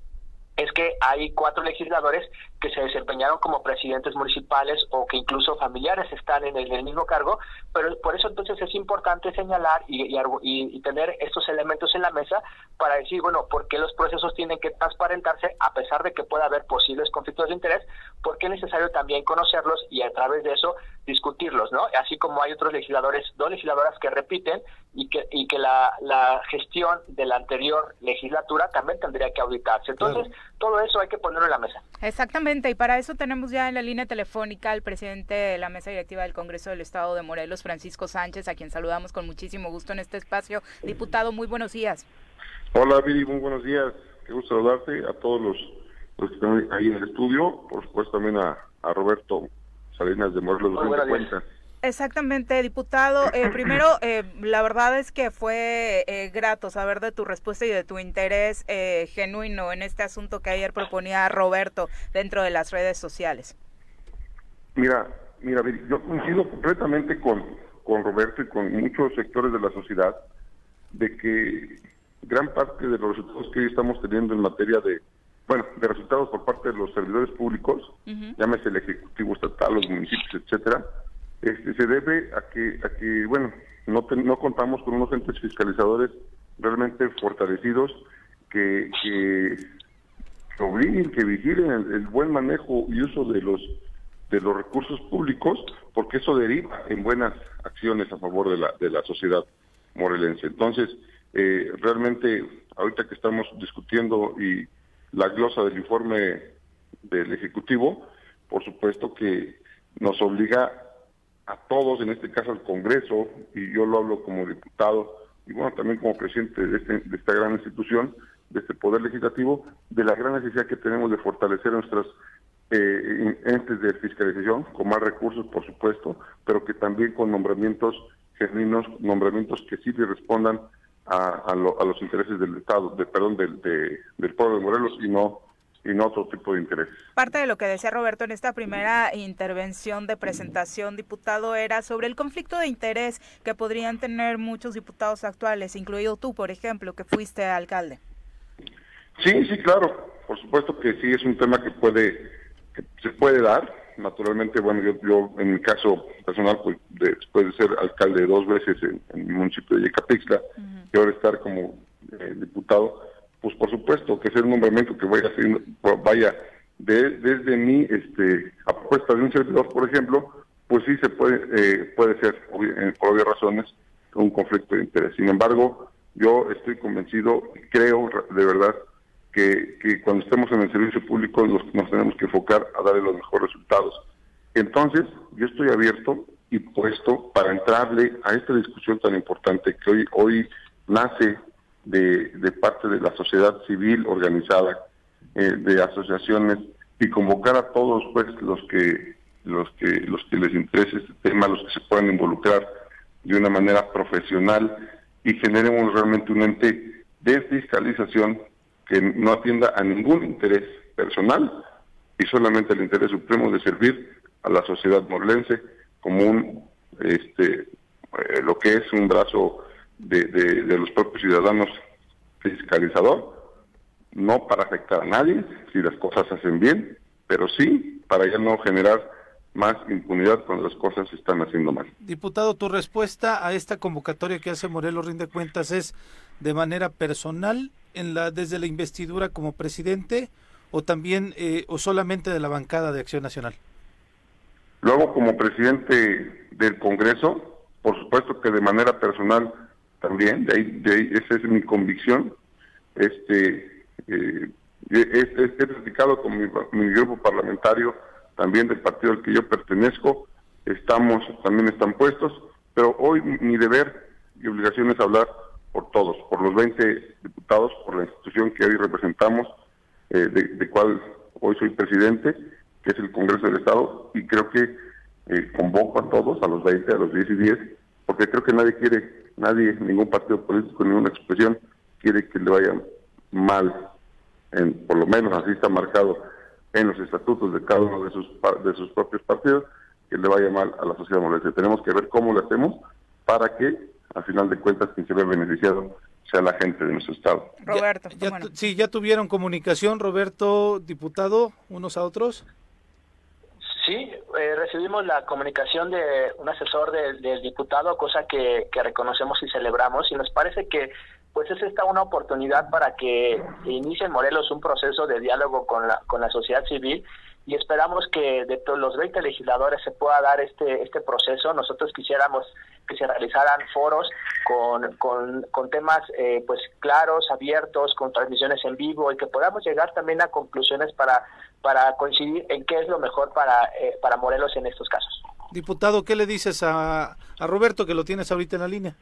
es que hay cuatro legisladores que se desempeñaron como presidentes municipales o que incluso familiares están en el, mismo cargo, pero por eso entonces es importante señalar y, tener estos elementos en la mesa para decir, bueno, ¿por qué los procesos tienen que transparentarse a pesar de que pueda haber posibles conflictos de interés? Porque es necesario también conocerlos y a través de eso discutirlos, ¿no? Así como hay otros legisladores, dos legisladoras que repiten y que, y la gestión de la anterior legislatura también tendría que auditarse. Entonces, todo eso hay que ponerlo en la mesa. Exactamente, y para eso tenemos ya en la línea telefónica al presidente de la mesa directiva del Congreso del Estado de Morelos, Francisco Sánchez, a quien saludamos con muchísimo gusto en este espacio. Diputado, muy buenos días. Hola, Viri, muy buenos días. Qué gusto saludarte a todos los, los que están ahí en el estudio, por supuesto también a, a Roberto Salinas de Morelos de Exactamente, diputado. Eh, primero, eh, la verdad es que fue eh, grato saber de tu respuesta y de tu interés genuino en este asunto que ayer proponía Roberto dentro de las redes sociales. Mira, mira, yo coincido completamente con, con Roberto y con muchos sectores de la sociedad de que gran parte de los resultados que hoy estamos teniendo en materia de, bueno, de resultados por parte de los servidores públicos, llámese el Ejecutivo Estatal, los municipios, etcétera, este, se debe a que, a que bueno, no, no contamos con unos entes fiscalizadores realmente fortalecidos que, que, obliguen, que vigilen el, buen manejo y uso de los de los recursos públicos, porque eso deriva en buenas acciones a favor de la, de la sociedad morelense. Entonces, eh, realmente, ahorita que estamos discutiendo y la glosa del informe del Ejecutivo, por supuesto que nos obliga a todos, en este caso al Congreso, y yo lo hablo como diputado y bueno, también como presidente de, este, de esta gran institución, de este Poder Legislativo, de la gran necesidad que tenemos de fortalecer nuestras eh, entes de fiscalización, con más recursos, por supuesto, pero que también con nombramientos genuinos, nombramientos que sí le respondan a, a, los intereses del Estado, de, perdón, del, del pueblo de Morelos y no y no otro tipo de intereses. Parte de lo que decía Roberto en esta primera intervención de presentación, diputado, era sobre el conflicto de interés que podrían tener muchos diputados actuales, incluido tú, por ejemplo, que fuiste alcalde. Sí, sí, claro. Por supuesto que sí es un tema que puede que se puede dar. Naturalmente, bueno, yo, yo en mi caso personal, pues después de ser alcalde dos veces en, el municipio de Yecapixtla, y ahora estar como eh, diputado, pues por supuesto que sea un nombramiento que vaya haciendo, vaya de, desde mi este a propuesta de un servidor, por ejemplo, pues sí se puede eh, puede ser por obvias razones un conflicto de interés. Sin embargo, yo estoy convencido, creo de verdad que, que cuando estemos en el servicio público nos tenemos que enfocar a darle los mejores resultados. Entonces, yo estoy abierto y puesto para entrarle a esta discusión tan importante que hoy hoy nace de, parte de la sociedad civil organizada, eh, de asociaciones y convocar a todos pues los que los que los que les interese este tema, los que se puedan involucrar de una manera profesional y generemos realmente un ente de fiscalización que no atienda a ningún interés personal y solamente al interés supremo de servir a la sociedad morlense como un este eh, lo que es un brazo de, de, los propios ciudadanos fiscalizador, no para afectar a nadie si las cosas se hacen bien, pero sí para ya no generar más impunidad cuando las cosas se están haciendo mal. Diputado, tu respuesta a esta convocatoria que hace Morelos Rinde Cuentas es de manera personal en la desde la investidura como presidente o también eh, o solamente de la bancada de Acción Nacional. Luego como presidente del Congreso, por supuesto que de manera personal también, de ahí, de esa es mi convicción. Este, eh, he, platicado con mi, grupo parlamentario, también del partido al que yo pertenezco, estamos, también están puestos, pero hoy mi deber y obligación es hablar por todos, por los 20 diputados, por la institución que hoy representamos, eh, de, cual hoy soy presidente, que es el Congreso del Estado, y creo que eh, convoco a todos, a los 20, a los 10 y 10, porque creo que nadie quiere nadie, ningún partido político, ninguna expresión quiere que le vaya mal, en, por lo menos así está marcado en los estatutos de cada uno de sus, de sus propios partidos, que le vaya mal a la sociedad molense. Tenemos que ver cómo lo hacemos para que, a final de cuentas, quien se ve beneficiado sea la gente de nuestro estado. Roberto, sí, ya tuvieron comunicación, Roberto, diputado, unos a otros. Sí, eh, recibimos la comunicación de un asesor del diputado, cosa que, reconocemos y celebramos, y nos parece que pues es esta una oportunidad para que inicie en Morelos un proceso de diálogo con la, con la sociedad civil y esperamos que de todos los 20 legisladores se pueda dar este este proceso. Nosotros quisiéramos que se realizaran foros con, con, temas eh, pues claros, abiertos, con transmisiones en vivo y que podamos llegar también a conclusiones para, para coincidir en qué es lo mejor para, eh, para Morelos en estos casos. Diputado, ¿qué le dices a, a Roberto que lo tienes ahorita en la línea?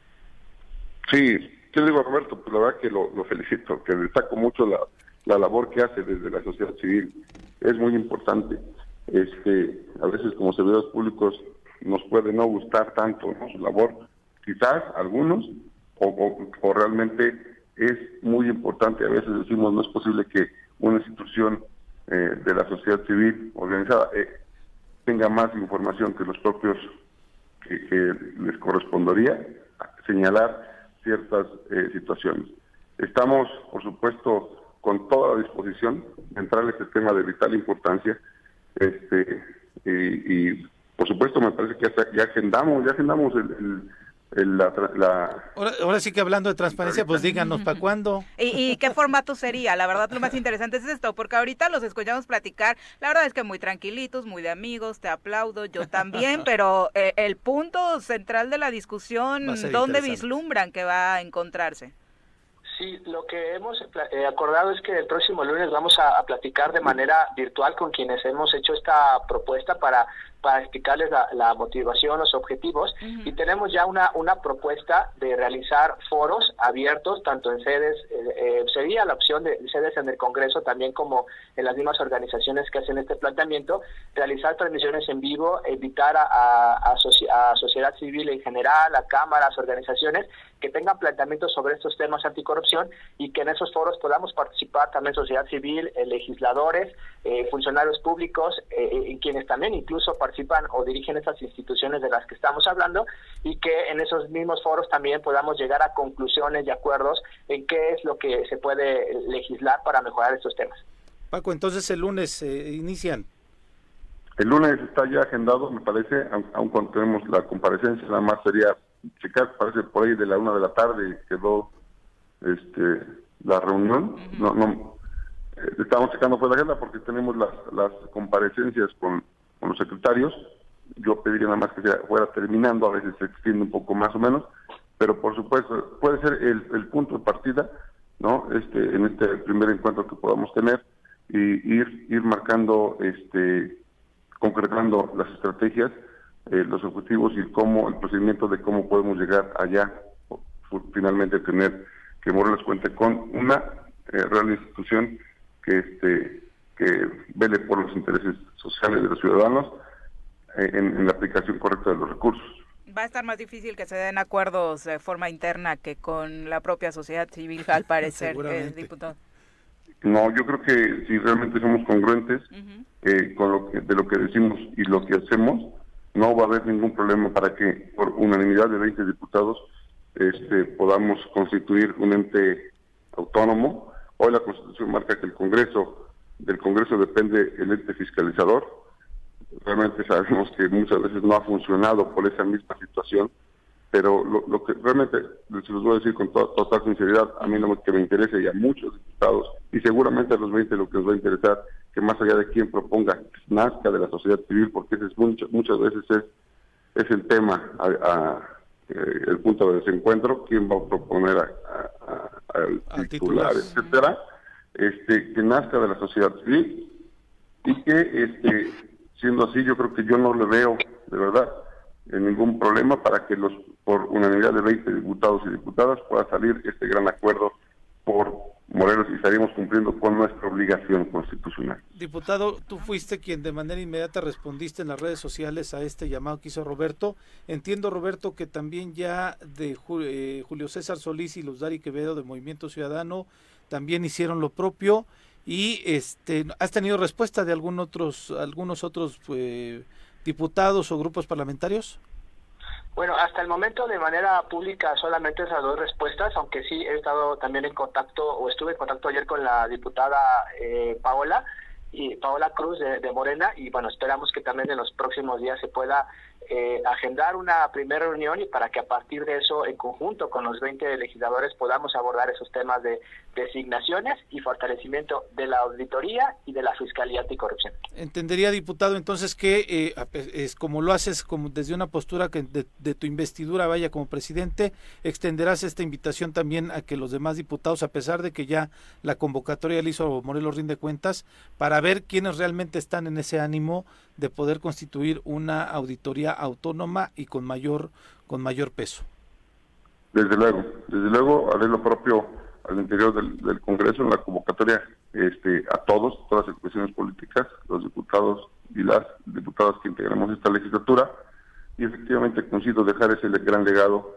Sí, ¿qué le digo a Roberto? Pues la verdad que lo, lo felicito, que destaco mucho la, la labor que hace desde la sociedad civil es muy importante. Este, a veces como servidores públicos nos puede no gustar tanto su labor, quizás algunos, o, realmente es muy importante, a veces decimos no es posible que una institución eh, de la sociedad civil organizada eh, tenga más información que los propios que, les correspondería señalar ciertas eh, situaciones. Estamos, por supuesto, con toda la disposición de entrar en este tema de vital importancia este y, por supuesto me parece que ya, agendamos ya agendamos el la, Ahora, sí que hablando de transparencia, pues díganos, ¿para cuándo? ¿Y, qué formato sería? La verdad, lo más interesante es esto, porque ahorita los escuchamos platicar, la verdad es que muy tranquilitos, muy de amigos, te aplaudo, yo también, pero eh, el punto central de la discusión, ¿dónde vislumbran que va a encontrarse? Sí, lo que hemos eh, acordado es que el próximo lunes vamos a, platicar de manera virtual con quienes hemos hecho esta propuesta para para explicarles la, motivación, los objetivos y tenemos ya una, una propuesta de realizar foros abiertos tanto en sedes, eh, eh, sería la opción de sedes en el Congreso también como en las mismas organizaciones que hacen este planteamiento, realizar transmisiones en vivo, invitar a, a, a sociedad civil en general, a cámaras, organizaciones que tengan planteamientos sobre estos temas anticorrupción y que en esos foros podamos participar también sociedad civil, eh, legisladores, funcionarios públicos, y quienes también incluso participan o dirigen esas instituciones de las que estamos hablando y que en esos mismos foros también podamos llegar a conclusiones y acuerdos en qué es lo que se puede legislar para mejorar estos temas. Paco, entonces el lunes eh, inician. El lunes está ya agendado, me parece, aun, cuando tenemos la comparecencia, nada más sería checar, parece por ahí de la una de la tarde quedó este la reunión. No, no, eh, estamos checando por la agenda porque tenemos las, las comparecencias con con los secretarios. Yo pediría nada más que fuera terminando, a veces se extiende un poco más o menos, pero por supuesto puede ser el, punto de partida, ¿no? Este, en este primer encuentro que podamos tener y ir ir marcando, este, concretando las estrategias, eh, los objetivos y cómo el procedimiento de cómo podemos llegar allá, finalmente tener que Morelos cuente con una eh, real institución que este que vele por los intereses sociales de los ciudadanos eh, en, la aplicación correcta de los recursos. Va a estar más difícil que se den acuerdos de forma interna que con la propia sociedad civil, al parecer, eh, diputado. No, yo creo que si realmente somos congruentes eh, con lo que, de lo que decimos y lo que hacemos, no va a haber ningún problema para que por unanimidad de 20 diputados este, podamos constituir un ente autónomo. Hoy la Constitución marca que el Congreso del Congreso depende el ente fiscalizador. Realmente sabemos que muchas veces no ha funcionado por esa misma situación, pero lo, que realmente, se los voy a decir con total sinceridad, a mí lo que me interesa y a muchos diputados, y seguramente a los 20 lo que nos va a interesar, que más allá de quien proponga, nazca de la sociedad civil, porque ese es muchas veces es, es el tema, a, eh, el punto de desencuentro, quién va a proponer al titular, etcétera este, que nazca de la sociedad civil y que, este, siendo así, yo creo que yo no le veo, de verdad, ningún problema para que los por unanimidad de 20 diputados y diputadas pueda salir este gran acuerdo por Morelos y estaríamos cumpliendo con nuestra obligación constitucional. Diputado, tú fuiste quien de manera inmediata respondiste en las redes sociales a este llamado que hizo Roberto. Entiendo, Roberto, que también ya de eh, Julio César Solís y Luz Dari Quevedo de Movimiento Ciudadano también hicieron lo propio y este has tenido respuesta de algún otros algunos otros eh, diputados o grupos parlamentarios bueno, hasta el momento de manera pública solamente esas dos respuestas, aunque sí he estado también en contacto o estuve en contacto ayer con la diputada eh, Paola y Paola Cruz de, de, Morena y bueno, esperamos que también en los próximos días se pueda eh, agendar una primera reunión y para que a partir de eso, en conjunto con los 20 legisladores, podamos abordar esos temas de designaciones y fortalecimiento de la auditoría y de la Fiscalía Anticorrupción. Entendería, diputado, entonces que eh, es como lo haces como desde una postura que de, tu investidura vaya como presidente, extenderás esta invitación también a que los demás diputados, a pesar de que ya la convocatoria le hizo Morelos Rinde Cuentas, para ver quiénes realmente están en ese ánimo de poder constituir una auditoría autónoma y con mayor con mayor peso. Desde luego, desde luego haré lo propio al interior del, Congreso en la convocatoria este, a todos, todas las expresiones políticas, los diputados y las diputadas que integramos esta legislatura y efectivamente consigo dejar ese gran legado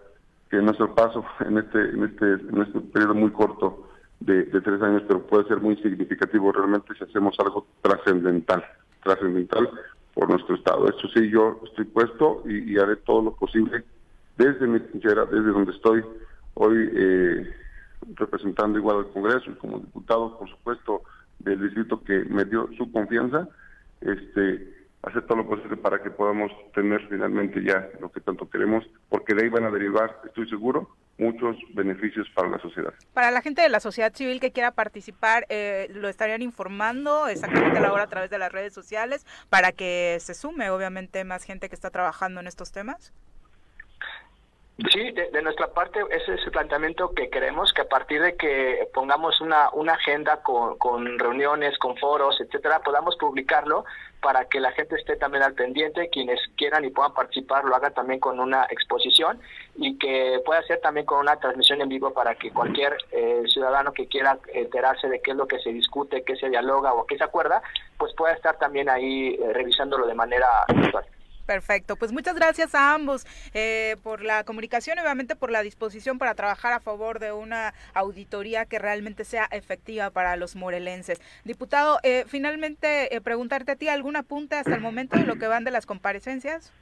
que nuestro paso en este en este en este periodo muy corto de, de tres años pero puede ser muy significativo realmente si hacemos algo trascendental trascendental por nuestro Estado. Eso sí, yo estoy puesto y, haré todo lo posible desde mi trinchera, desde donde estoy hoy eh, representando igual al Congreso y como diputado, por supuesto, del distrito que me dio su confianza, este hacer todo lo posible para que podamos tener finalmente ya lo que tanto queremos, porque de ahí van a derivar, estoy seguro, muchos beneficios para la sociedad. Para la gente de la sociedad civil que quiera participar, eh, lo estarían informando exactamente a la hora a través de las redes sociales para que se sume, obviamente, más gente que está trabajando en estos temas. Sí, de, nuestra parte ese es el planteamiento que queremos, que a partir de que pongamos una, una agenda con, con reuniones, con foros, etcétera, podamos publicarlo para que la gente esté también al pendiente, quienes quieran y puedan participar lo hagan también con una exposición y que pueda ser también con una transmisión en vivo para que cualquier eh, ciudadano que quiera enterarse de qué es lo que se discute, qué se dialoga o qué se acuerda, pues pueda estar también ahí eh, revisándolo de manera virtual. Perfecto, pues muchas gracias a ambos eh, por la comunicación y obviamente por la disposición para trabajar a favor de una auditoría que realmente sea efectiva para los morelenses. Diputado, eh, finalmente eh, preguntarte a ti, ¿algún apunte hasta el momento de lo que van de las comparecencias?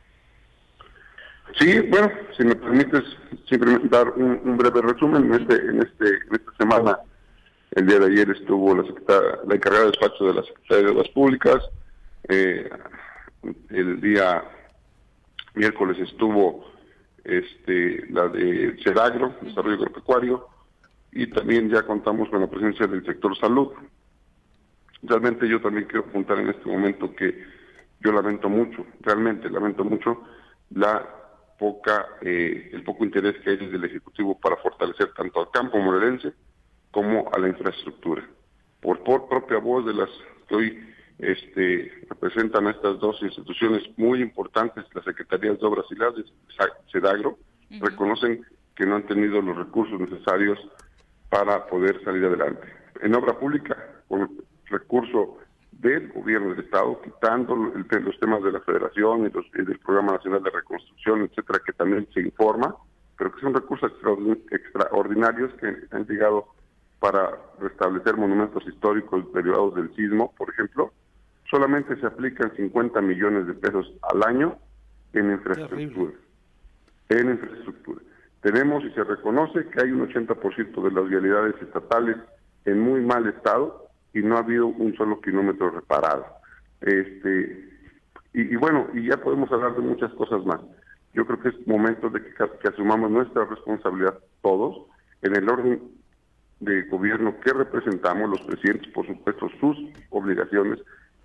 Sí, bueno, si me permites simplemente dar un, breve resumen, en, este, en, este, en esta semana, el día de ayer estuvo la, la encargada de despacho de la Secretaría de Obras Públicas, eh, el día miércoles estuvo este la de Ceragro, Desarrollo Agropecuario, y también ya contamos con la presencia del sector salud. Realmente yo también quiero apuntar en este momento que yo lamento mucho, realmente lamento mucho la poca, eh, el poco interés que hay desde el Ejecutivo para fortalecer tanto al campo morelense como a la infraestructura. Por, por propia voz de las que hoy este, representan a estas dos instituciones muy importantes, las Secretarías de Obras y las de SEDAGRO, reconocen que no han tenido los recursos necesarios para poder salir adelante. En obra pública, con recurso del gobierno del Estado, quitando los temas de la Federación y, los, del Programa Nacional de Reconstrucción, etcétera, que también se informa, pero que son recursos extraordinarios que han llegado para restablecer monumentos históricos derivados del sismo, por ejemplo, solamente se aplican 50 millones de pesos al año en infraestructura. En infraestructura. Tenemos y se reconoce que hay un 80% de las vialidades estatales en muy mal estado y no ha habido un solo kilómetro reparado. Este, y, bueno, y ya podemos hablar de muchas cosas más. Yo creo que es momento de que, que asumamos nuestra responsabilidad todos en el orden de gobierno que representamos, los presidentes, por supuesto, sus obligaciones,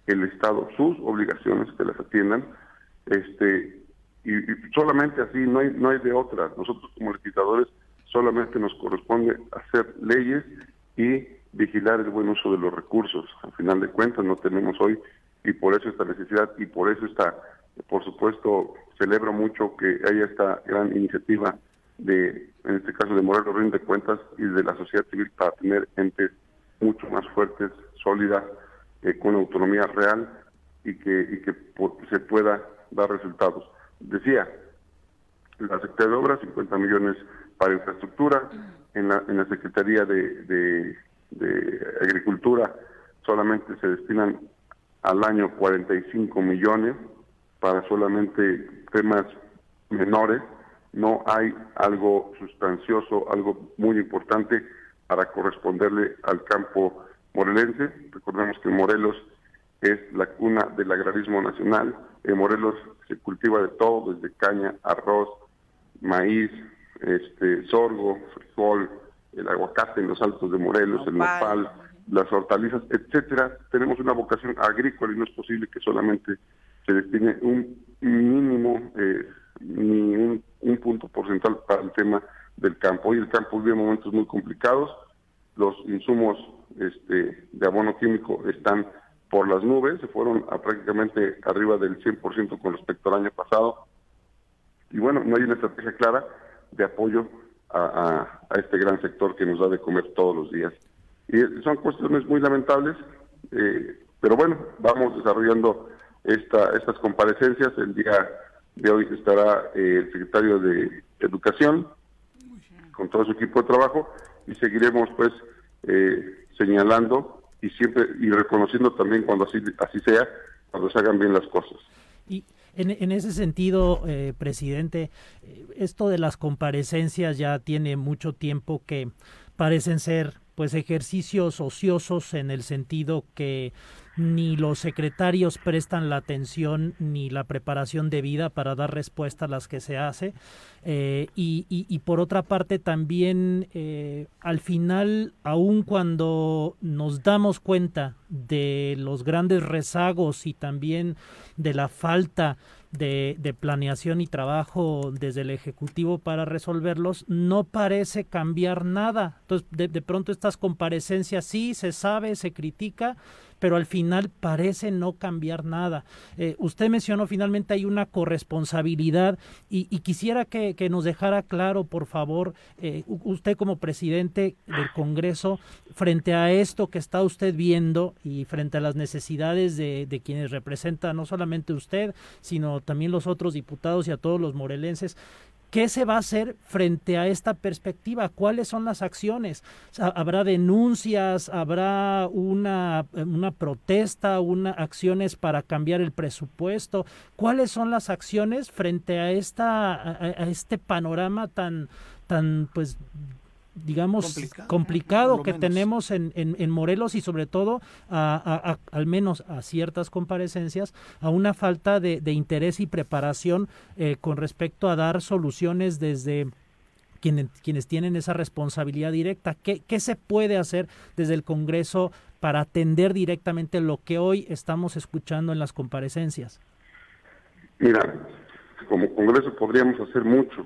el Estado sus obligaciones que las atiendan, este y, solamente así no hay no hay de otra. Nosotros como legisladores solamente nos corresponde hacer leyes y vigilar el buen uso de los recursos. Al final de cuentas no tenemos hoy y por eso esta necesidad y por eso está, por supuesto, celebro mucho que haya esta gran iniciativa de, en este caso de Morelos Rinde Cuentas y de la sociedad civil para tener entes mucho más fuertes, sólidas, eh, con autonomía real y que, y que se pueda dar resultados. Decía, la Secretaría de Obras, 50 millones para infraestructura, en la, en la Secretaría de, de, Agricultura solamente se destinan al año 45 millones para solamente temas menores, no hay algo sustancioso, algo muy importante para corresponderle al campo morelense. Recordemos que Morelos es la cuna del agrarismo nacional. En Morelos se cultiva de todo, desde caña, arroz, maíz, este, sorgo, frijol, el aguacate en los altos de Morelos, el nopal, las hortalizas, etcétera. Tenemos una vocación agrícola y no es posible que solamente se destine un mínimo, eh, ni un, un punto porcentual para el tema del campo. Hoy el campo vive momentos muy complicados, los insumos este, de abono químico están por las nubes, se fueron a prácticamente arriba del 100% con respecto al año pasado. Y bueno, no hay una estrategia clara de apoyo a, este gran sector que nos da de comer todos los días. Y son cuestiones muy lamentables, eh, pero bueno, vamos desarrollando esta, estas comparecencias. El día de hoy estará eh, el secretario de Educación con todo su equipo de trabajo y seguiremos pues eh, señalando y siempre y reconociendo también cuando así así sea cuando se hagan bien las cosas. Y en, en ese sentido, eh, presidente, eh, esto de las comparecencias ya tiene mucho tiempo que parecen ser pues ejercicios ociosos en el sentido que ni los secretarios prestan la atención ni la preparación debida para dar respuesta a las que se hace. Eh, y, y, por otra parte también eh, al final, aun cuando nos damos cuenta de los grandes rezagos y también de la falta de, de, planeación y trabajo desde el Ejecutivo para resolverlos, no parece cambiar nada. Entonces, de, de pronto estas comparecencias sí se sabe, se critica, pero al final parece no cambiar nada. Eh, usted mencionó finalmente hay una corresponsabilidad y, quisiera que, que, nos dejara claro, por favor, eh, usted como presidente del Congreso, frente a esto que está usted viendo y frente a las necesidades de, de quienes representa no solamente usted, sino también los otros diputados y a todos los morelenses, ¿Qué se va a hacer frente a esta perspectiva? ¿Cuáles son las acciones? ¿Habrá denuncias? ¿Habrá una, una protesta? Una, ¿Acciones para cambiar el presupuesto? ¿Cuáles son las acciones frente a, esta, a, este panorama tan, tan pues digamos, complicado, complicado que menos. tenemos en, en, en, Morelos y sobre todo, a, a, a, al menos a ciertas comparecencias, a una falta de, de interés y preparación eh, con respecto a dar soluciones desde quienes, quienes tienen esa responsabilidad directa. ¿Qué, ¿Qué se puede hacer desde el Congreso para atender directamente lo que hoy estamos escuchando en las comparecencias? Mira, como Congreso podríamos hacer mucho.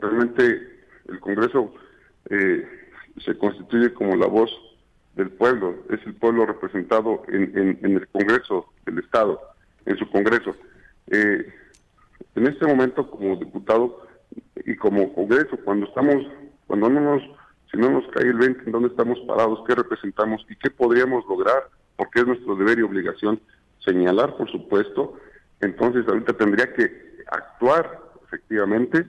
Realmente el Congreso eh, se constituye como la voz del pueblo, es el pueblo representado en, en, el Congreso del Estado, en su Congreso. Eh, en este momento, como diputado y como Congreso, cuando estamos, cuando no nos, si no nos cae el 20 en dónde estamos parados, qué representamos y qué podríamos lograr, porque es nuestro deber y obligación señalar, por supuesto, entonces ahorita tendría que actuar efectivamente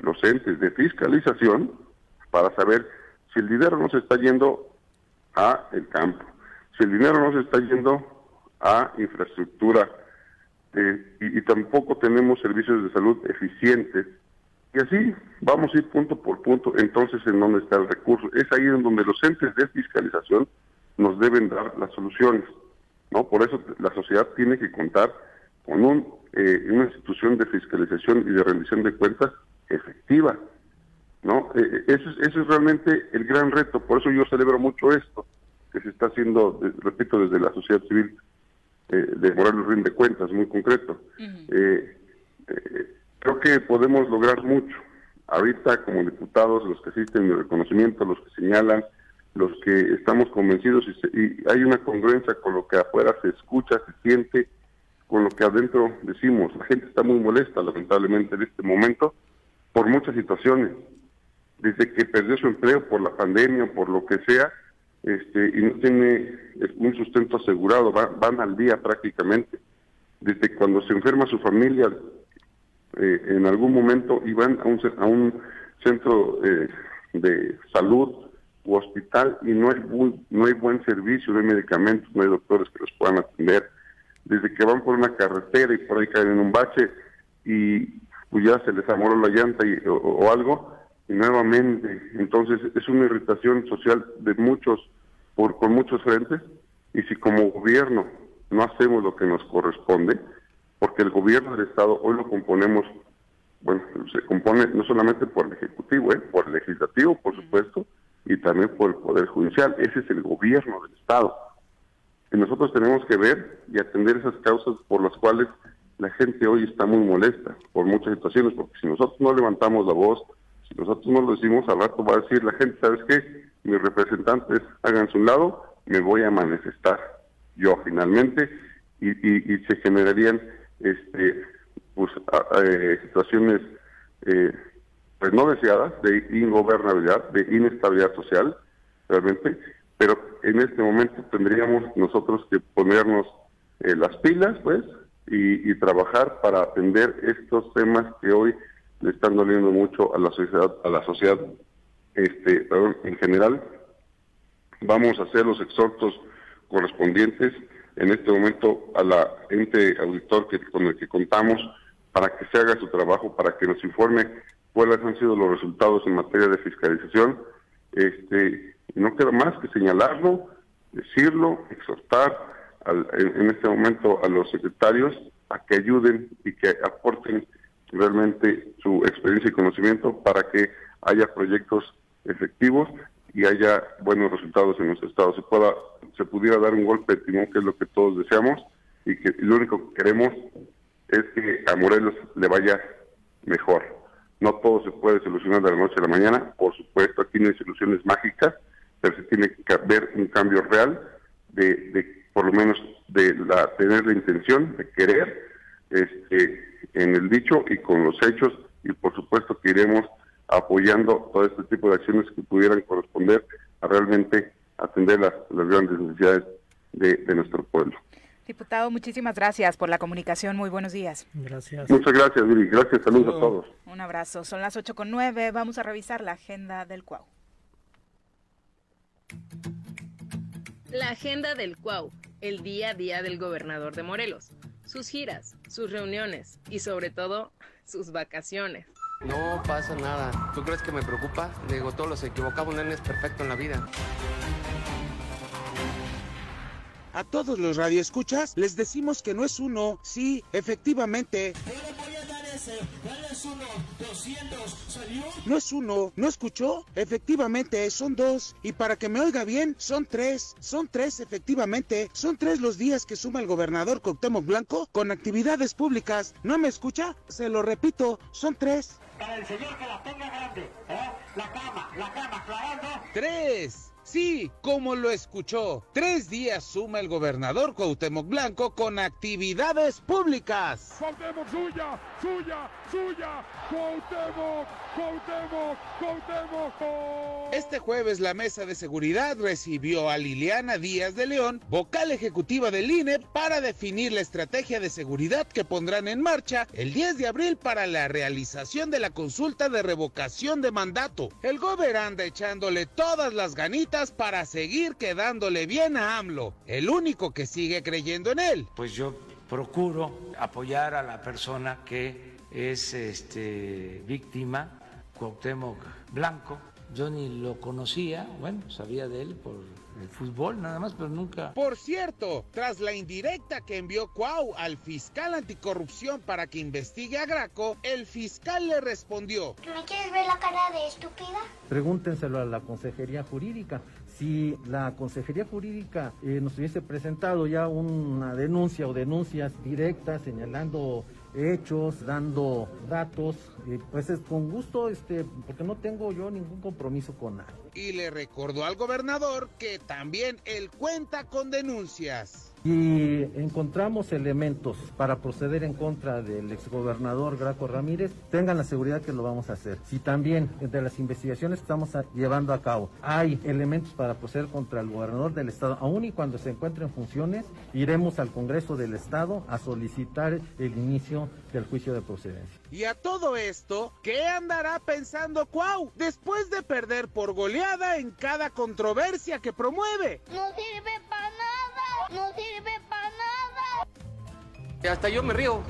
los entes de fiscalización para saber si el dinero no se está yendo a el campo, si el dinero no se está yendo a infraestructura eh, y, tampoco tenemos servicios de salud eficientes. Y así vamos a ir punto por punto entonces en dónde está el recurso. Es ahí en donde los entes de fiscalización nos deben dar las soluciones. no Por eso la sociedad tiene que contar con un, eh, una institución de fiscalización y de rendición de cuentas efectiva. ¿No? Eh, eso, es, eso es realmente el gran reto, por eso yo celebro mucho esto que se está haciendo, de, repito, desde la sociedad civil eh, de Morelos Rinde Cuentas, muy concreto. Uh -huh. eh, creo que podemos lograr mucho. Ahorita, como diputados, los que asisten mi reconocimiento, los que señalan, los que estamos convencidos y, se, y hay una congruencia con lo que afuera se escucha, se siente, con lo que adentro decimos. La gente está muy molesta, lamentablemente, en este momento, por muchas situaciones desde que perdió su empleo por la pandemia o por lo que sea, este, y no tiene un sustento asegurado, va, van al día prácticamente. Desde cuando se enferma su familia, eh, en algún momento iban a un, a un centro eh, de salud u hospital y no hay, bu no hay buen servicio, no hay medicamentos, no hay doctores que los puedan atender. Desde que van por una carretera y por ahí caen en un bache y pues ya se les amoró la llanta y, o, algo, y nuevamente. Entonces es una irritación social de muchos, por, con muchos frentes, y si como gobierno no hacemos lo que nos corresponde, porque el gobierno del Estado hoy lo componemos, bueno, se compone no solamente por el Ejecutivo, ¿eh? por el Legislativo, por supuesto, y también por el Poder Judicial. Ese es el gobierno del Estado. Y nosotros tenemos que ver y atender esas causas por las cuales la gente hoy está muy molesta, por muchas situaciones, porque si nosotros no levantamos la voz, si nosotros no lo decimos, al rato va a decir la gente, ¿sabes qué? Mis representantes háganse un lado, me voy a manifestar yo finalmente y, y, y se generarían este pues eh, situaciones eh, pues no deseadas de ingobernabilidad, de inestabilidad social, realmente, pero en este momento tendríamos nosotros que ponernos eh, las pilas, pues, y, y trabajar para atender estos temas que hoy le están doliendo mucho a la sociedad, a la sociedad este, perdón, en general. Vamos a hacer los exhortos correspondientes en este momento a la ente auditor que, con el que contamos para que se haga su trabajo, para que nos informe cuáles han sido los resultados en materia de fiscalización. Este, no queda más que señalarlo, decirlo, exhortar en, este momento a los secretarios a que ayuden y que aporten realmente su experiencia y conocimiento para que haya proyectos efectivos y haya buenos resultados en nuestro estado. Se pueda, se pudiera dar un golpe de timón, que es lo que todos deseamos, y que lo único que queremos es que a Morelos le vaya mejor. No todo se puede solucionar de la noche a la mañana, por supuesto, aquí no hay soluciones mágicas, pero se tiene que haber un cambio real de, de por lo menos de la tener la intención de querer este en el dicho y con los hechos y por supuesto que iremos apoyando todo este tipo de acciones que pudieran corresponder a realmente atender las, grandes necesidades de, nuestro pueblo. Diputado, muchísimas gracias por la comunicación. Muy buenos días. Gracias. Muchas gracias, Viri. Gracias, saludos a todos. Un abrazo. Son las 8 con 9. Vamos a revisar la agenda del CUAU. La agenda del CUAU, el día a día del gobernador de Morelos, sus giras, sus reuniones y sobre todo sus vacaciones. No pasa nada. ¿Tú crees que me preocupa? Digo, todos los equivocamos, nadie es perfecto en la vida. A todos los radioescuchas les decimos que no es uno, sí, efectivamente. No es uno, ¿no escuchó? Efectivamente, son dos. Y para que me oiga bien, son tres. Son tres, efectivamente. Son tres los días que suma el gobernador Cuauhtémoc Blanco con actividades públicas. ¿No me escucha? Se lo repito, son tres para el señor que la tenga grande. ¿eh? La cama, la cama, aclarando. Tres. Sí, como lo escuchó, tres días suma el gobernador Cuauhtémoc Blanco con actividades públicas. Cuauhtémoc suya, suya, suya, Cuauhtémoc, Cuauhtémoc, Cuauhtémoc. Este jueves la mesa de seguridad recibió a Liliana Díaz de León, vocal ejecutiva del INE, para definir la estrategia de seguridad que pondrán en marcha el 10 de abril para la realización de la consulta de revocación de mandato. El gobernador anda echándole todas las ganitas para seguir quedándole bien a AMLO, el único que sigue creyendo en él. Pues yo procuro apoyar a la persona que es este, víctima, Cuauhtémoc Blanco. Yo ni lo conocía, bueno, sabía de él por el fútbol nada más, pero nunca. Por cierto, tras la indirecta que envió Cuau al fiscal anticorrupción para que investigue a Graco, el fiscal le respondió: ¿Me quieres ver la cara de estúpida? Pregúntenselo a la Consejería Jurídica. Si la Consejería Jurídica eh, nos hubiese presentado ya una denuncia o denuncias directas señalando hechos, dando datos, eh, pues es con gusto, este, porque no tengo yo ningún compromiso con nadie. Y le recordó al gobernador que también él cuenta con denuncias. Y encontramos elementos para proceder en contra del exgobernador Graco Ramírez, tengan la seguridad que lo vamos a hacer. Si también de las investigaciones que estamos llevando a cabo hay elementos para proceder contra el gobernador del estado, aun y cuando se encuentre en funciones, iremos al Congreso del Estado a solicitar el inicio del juicio de procedencia. Y a todo esto, ¿qué andará pensando Cuau después de perder por goleada en cada controversia que promueve? No sirve para nada, no sirve para nada. Hasta yo me río.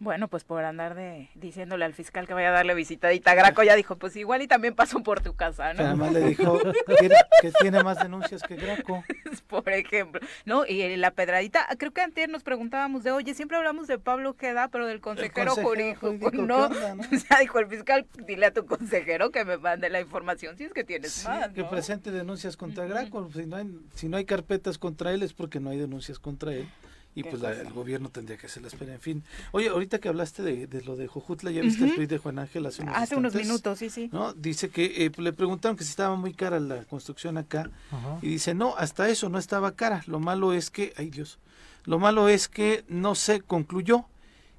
Bueno, pues por andar de diciéndole al fiscal que vaya a darle visitadita a Graco, ya dijo, pues igual y también pasó por tu casa, ¿no? Además le dijo que tiene más denuncias que Graco. por ejemplo, ¿no? Y la pedradita, creo que antes nos preguntábamos de, oye, siempre hablamos de Pablo Queda, pero del consejero, jurídico, no, ¿no? O dijo el fiscal, dile a tu consejero que me mande la información si es que tienes más, Que presente denuncias contra Graco, si no, hay, si no hay carpetas contra él es porque no hay denuncias contra él y pues el gobierno tendría que hacer la espera. En fin, oye, ahorita que hablaste de, lo de Jojutla, ya viste el tweet de Juan Ángel hace unos, hace unos minutos, sí, sí. ¿no? Dice que eh, le preguntaron que si estaba muy cara la construcción acá y dice, no, hasta eso no estaba cara. Lo malo es que, ay Dios, lo malo es que no se concluyó.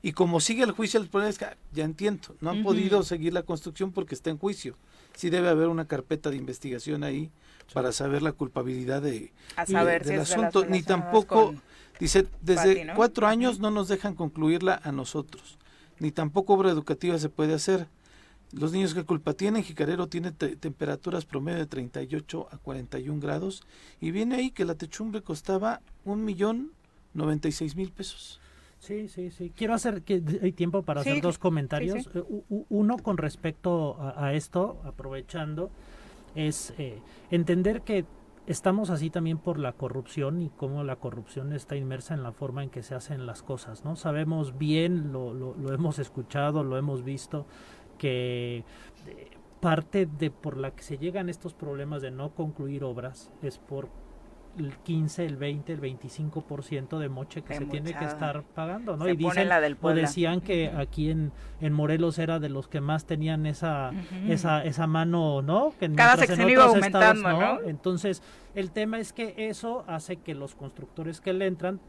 Y como sigue el juicio, el problema es que, ah, ya entiendo, no han podido seguir la construcción porque está en juicio. Sí debe haber una carpeta de investigación ahí para saber la culpabilidad de, del asunto, ni tampoco... Dice, desde cuatro años no nos dejan concluirla a nosotros, ni tampoco obra educativa se puede hacer. Los niños, ¿qué culpa tienen? Jicarero tiene temperaturas promedio de 38 a 41 grados y viene ahí que la techumbre costaba un millón 96 mil pesos. Sí, sí, sí. Quiero hacer que hay tiempo para hacer dos comentarios. Eh, uno con respecto a, esto, aprovechando, es eh, entender que estamos así también por la corrupción y cómo la corrupción está inmersa en la forma en que se hacen las cosas, ¿no? Sabemos bien, lo, lo, lo hemos escuchado, lo hemos visto, que eh, parte de por la que se llegan estos problemas de no concluir obras es por el 15, el 20, el 25% de moche que se tiene que estar pagando, ¿no? y dicen, o decían que aquí en, en Morelos era de los que más tenían esa esa esa mano, ¿no? Que Cada sección iba aumentando, ¿no? Entonces, el tema es que eso hace que los constructores que le entran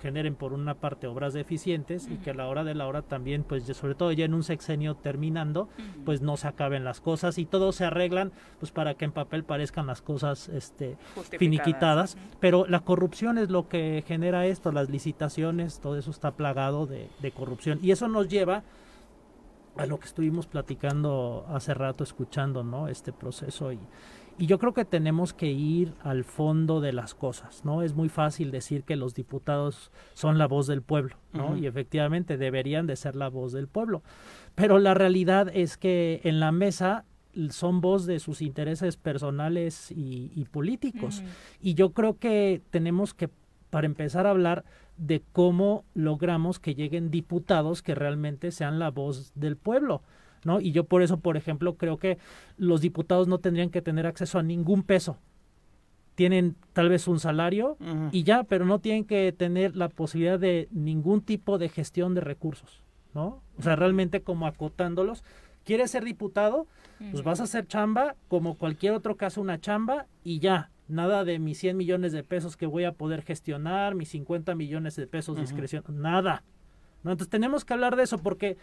generen por una parte obras deficientes y que a la hora de la hora también, pues sobre todo ya en un sexenio terminando, pues no se acaben las cosas y todo se arreglan pues para que en papel parezcan las cosas este finiquitadas, pero la corrupción es lo que genera esto, las licitaciones, todo eso está plagado de, de corrupción. Y eso nos lleva a lo que estuvimos platicando hace rato, escuchando, ¿no? Este proceso y, y yo creo que tenemos que ir al fondo de las cosas, ¿no? Es muy fácil decir que los diputados son la voz del pueblo, ¿no? Y efectivamente deberían de ser la voz del pueblo. Pero la realidad es que en la mesa son voz de sus intereses personales y, políticos. Y yo creo que tenemos que, para empezar a hablar de cómo logramos que lleguen diputados que realmente sean la voz del pueblo. ¿No? Y yo por eso, por ejemplo, creo que los diputados no tendrían que tener acceso a ningún peso. Tienen tal vez un salario y ya, pero no tienen que tener la posibilidad de ningún tipo de gestión de recursos, ¿no? O sea, realmente como acotándolos. ¿Quieres ser diputado? Pues vas a hacer chamba como cualquier otro que hace una chamba y ya, nada de mis 100 millones de pesos que voy a poder gestionar, mis 50 millones de pesos de discreción, nada. ¿no? Entonces tenemos que hablar de eso porque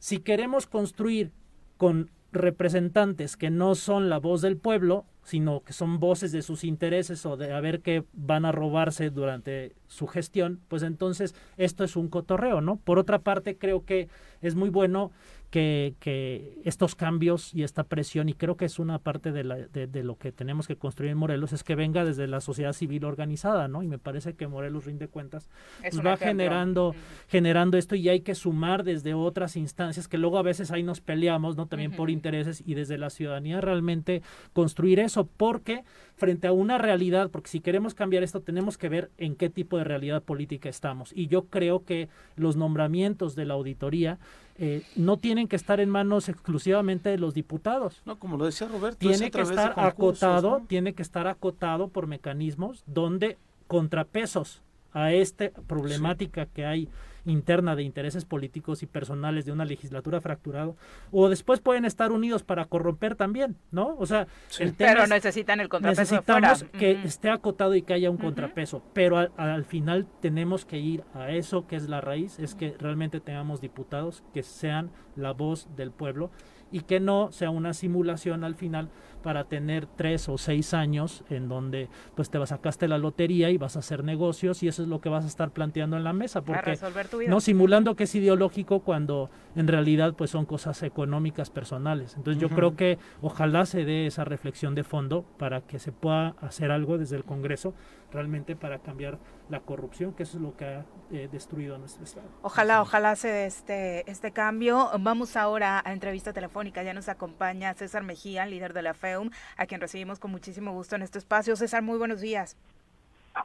si queremos construir con representantes que no son la voz del pueblo, sino que son voces de sus intereses o de a ver qué van a robarse durante su gestión, pues entonces esto es un cotorreo, ¿no? Por otra parte, creo que es muy bueno que, que, estos cambios y esta presión, y creo que es una parte de, la, de, lo que tenemos que construir en Morelos, es que venga desde la sociedad civil organizada, ¿no? Y me parece que Morelos rinde cuentas, pues va generando, generando esto y hay que sumar desde otras instancias que luego a veces ahí nos peleamos, ¿no? También por intereses y desde la ciudadanía realmente construir eso, porque frente a una realidad, porque si queremos cambiar esto tenemos que ver en qué tipo de realidad política estamos. Y yo creo que los nombramientos de la auditoría eh, no tienen que estar en manos exclusivamente de los diputados. No, como lo decía Roberto, tiene que estar acotado, tiene que estar acotado por mecanismos donde contrapesos a esta problemática que hay interna de intereses políticos y personales de una legislatura fracturado o después pueden estar unidos para corromper también, ¿no? O sea, el tema pero necesitan el contrapeso necesitamos que esté acotado y que haya un contrapeso, pero al, final tenemos que ir a eso que es la raíz, es que realmente tengamos diputados que sean la voz del pueblo y que no sea una simulación al final para tener tres o seis años en donde pues te vas sacaste la lotería y vas a hacer negocios y eso es lo que vas a estar planteando en la mesa porque no simulando que es ideológico cuando en realidad pues son cosas económicas personales. Entonces yo creo que ojalá se dé esa reflexión de fondo para que se pueda hacer algo desde el Congreso realmente para cambiar la corrupción, que eso es lo que ha eh, destruido nuestro Estado. Ojalá, ojalá se dé este, este cambio. Vamos ahora a entrevista telefónica. Ya nos acompaña César Mejía, líder de la FEUM, a quien recibimos con muchísimo gusto en este espacio. César, muy buenos días.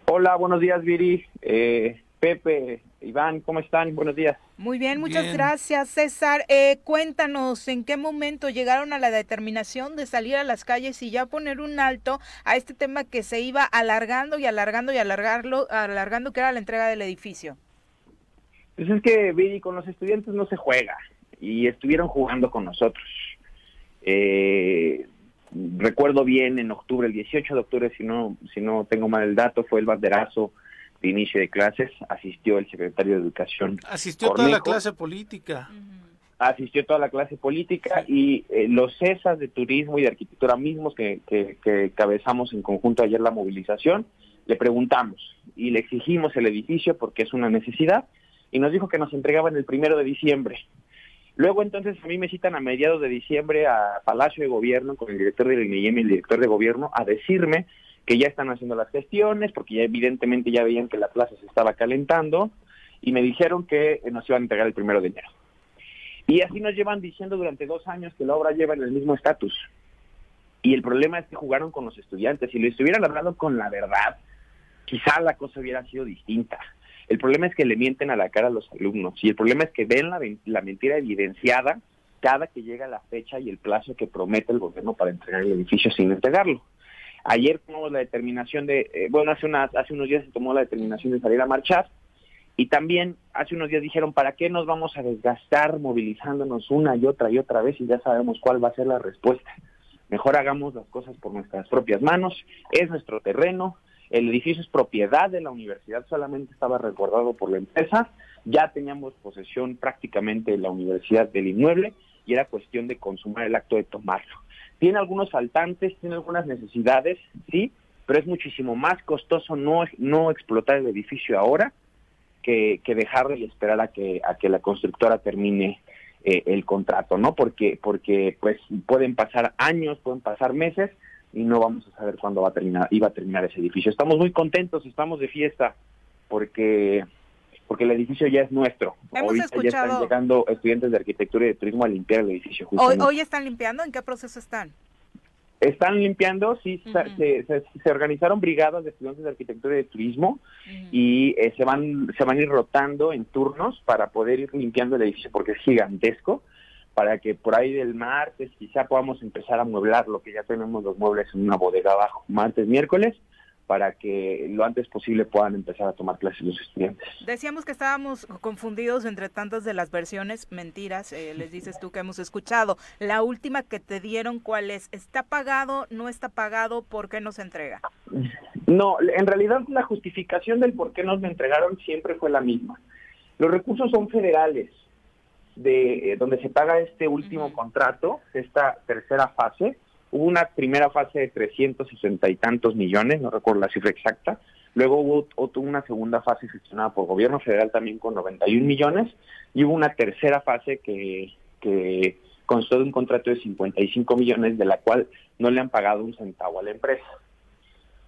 Hola, buenos días, Viri. Eh, Pepe, Iván, ¿cómo están? Buenos días. Muy bien, muchas gracias, César. Eh, cuéntanos, ¿en qué momento llegaron a la determinación de salir a las calles y ya poner un alto a este tema que se iba alargando y alargando y alargarlo, alargando, que era la entrega del edificio? Pues es que, Viri, con los estudiantes no se juega y estuvieron jugando con nosotros. Eh, recuerdo bien, en octubre, el 18 de octubre, si no, si no tengo mal el dato, fue el banderazo de inicio de clases, asistió el secretario de Educación. Asistió toda la clase política. Asistió toda la clase política y eh, los CESAS de turismo y de arquitectura mismos que, que, que cabezamos en conjunto ayer la movilización, le preguntamos y le exigimos el edificio porque es una necesidad y nos dijo que nos entregaban el primero de diciembre. Luego entonces a mí me citan a mediados de diciembre a Palacio de Gobierno con el director del INEM y el director de Gobierno a decirme que ya están haciendo las gestiones, porque ya evidentemente ya veían que la plaza se estaba calentando, y me dijeron que nos iban a entregar el primero de enero. Y así nos llevan diciendo durante dos años que la obra lleva en el mismo estatus. Y el problema es que jugaron con los estudiantes. Si lo estuvieran hablando con la verdad, quizá la cosa hubiera sido distinta. El problema es que le mienten a la cara a los alumnos y el problema es que ven la, la mentira evidenciada cada que llega la fecha y el plazo que promete el gobierno para entregar el edificio sin entregarlo. Ayer tomamos la determinación de, eh, bueno, hace, unas, hace unos días se tomó la determinación de salir a marchar y también hace unos días dijeron, ¿para qué nos vamos a desgastar movilizándonos una y otra y otra vez y ya sabemos cuál va a ser la respuesta? Mejor hagamos las cosas por nuestras propias manos, es nuestro terreno, el edificio es propiedad de la universidad, solamente estaba resguardado por la empresa, ya teníamos posesión prácticamente de la universidad del inmueble y era cuestión de consumar el acto de tomarlo. Tiene algunos faltantes, tiene algunas necesidades, sí, pero es muchísimo más costoso no, no explotar el edificio ahora que, que dejarlo y esperar a que, a que la constructora termine eh, el contrato, ¿no? Porque, porque pues pueden pasar años, pueden pasar meses y no vamos a saber cuándo va a terminar, iba a terminar ese edificio. Estamos muy contentos, estamos de fiesta porque porque el edificio ya es nuestro. Hemos ya están llegando estudiantes de arquitectura y de turismo a limpiar el edificio. Hoy, hoy están limpiando, ¿en qué proceso están? Están limpiando, sí, se, se, organizaron brigadas de estudiantes de arquitectura y de turismo y eh, se van se van a ir rotando en turnos para poder ir limpiando el edificio porque es gigantesco para que por ahí del martes quizá podamos empezar a mueblar lo que ya tenemos los muebles en una bodega abajo, martes, miércoles, para que lo antes posible puedan empezar a tomar clases los estudiantes. Decíamos que estábamos confundidos entre tantas de las versiones, mentiras, eh, les dices tú que hemos escuchado. La última que te dieron, ¿cuál es? ¿Está pagado? ¿No está pagado? ¿Por qué no se entrega? No, en realidad la justificación del por qué nos entregaron siempre fue la misma. Los recursos son federales de eh, donde se paga este último contrato, esta tercera fase, hubo una primera fase de 360 y tantos millones, no recuerdo la cifra exacta, luego hubo otro, una segunda fase gestionada por gobierno federal también con 91 millones, y hubo una tercera fase que, constó de un contrato de 55 millones, de la cual no le han pagado un centavo a la empresa.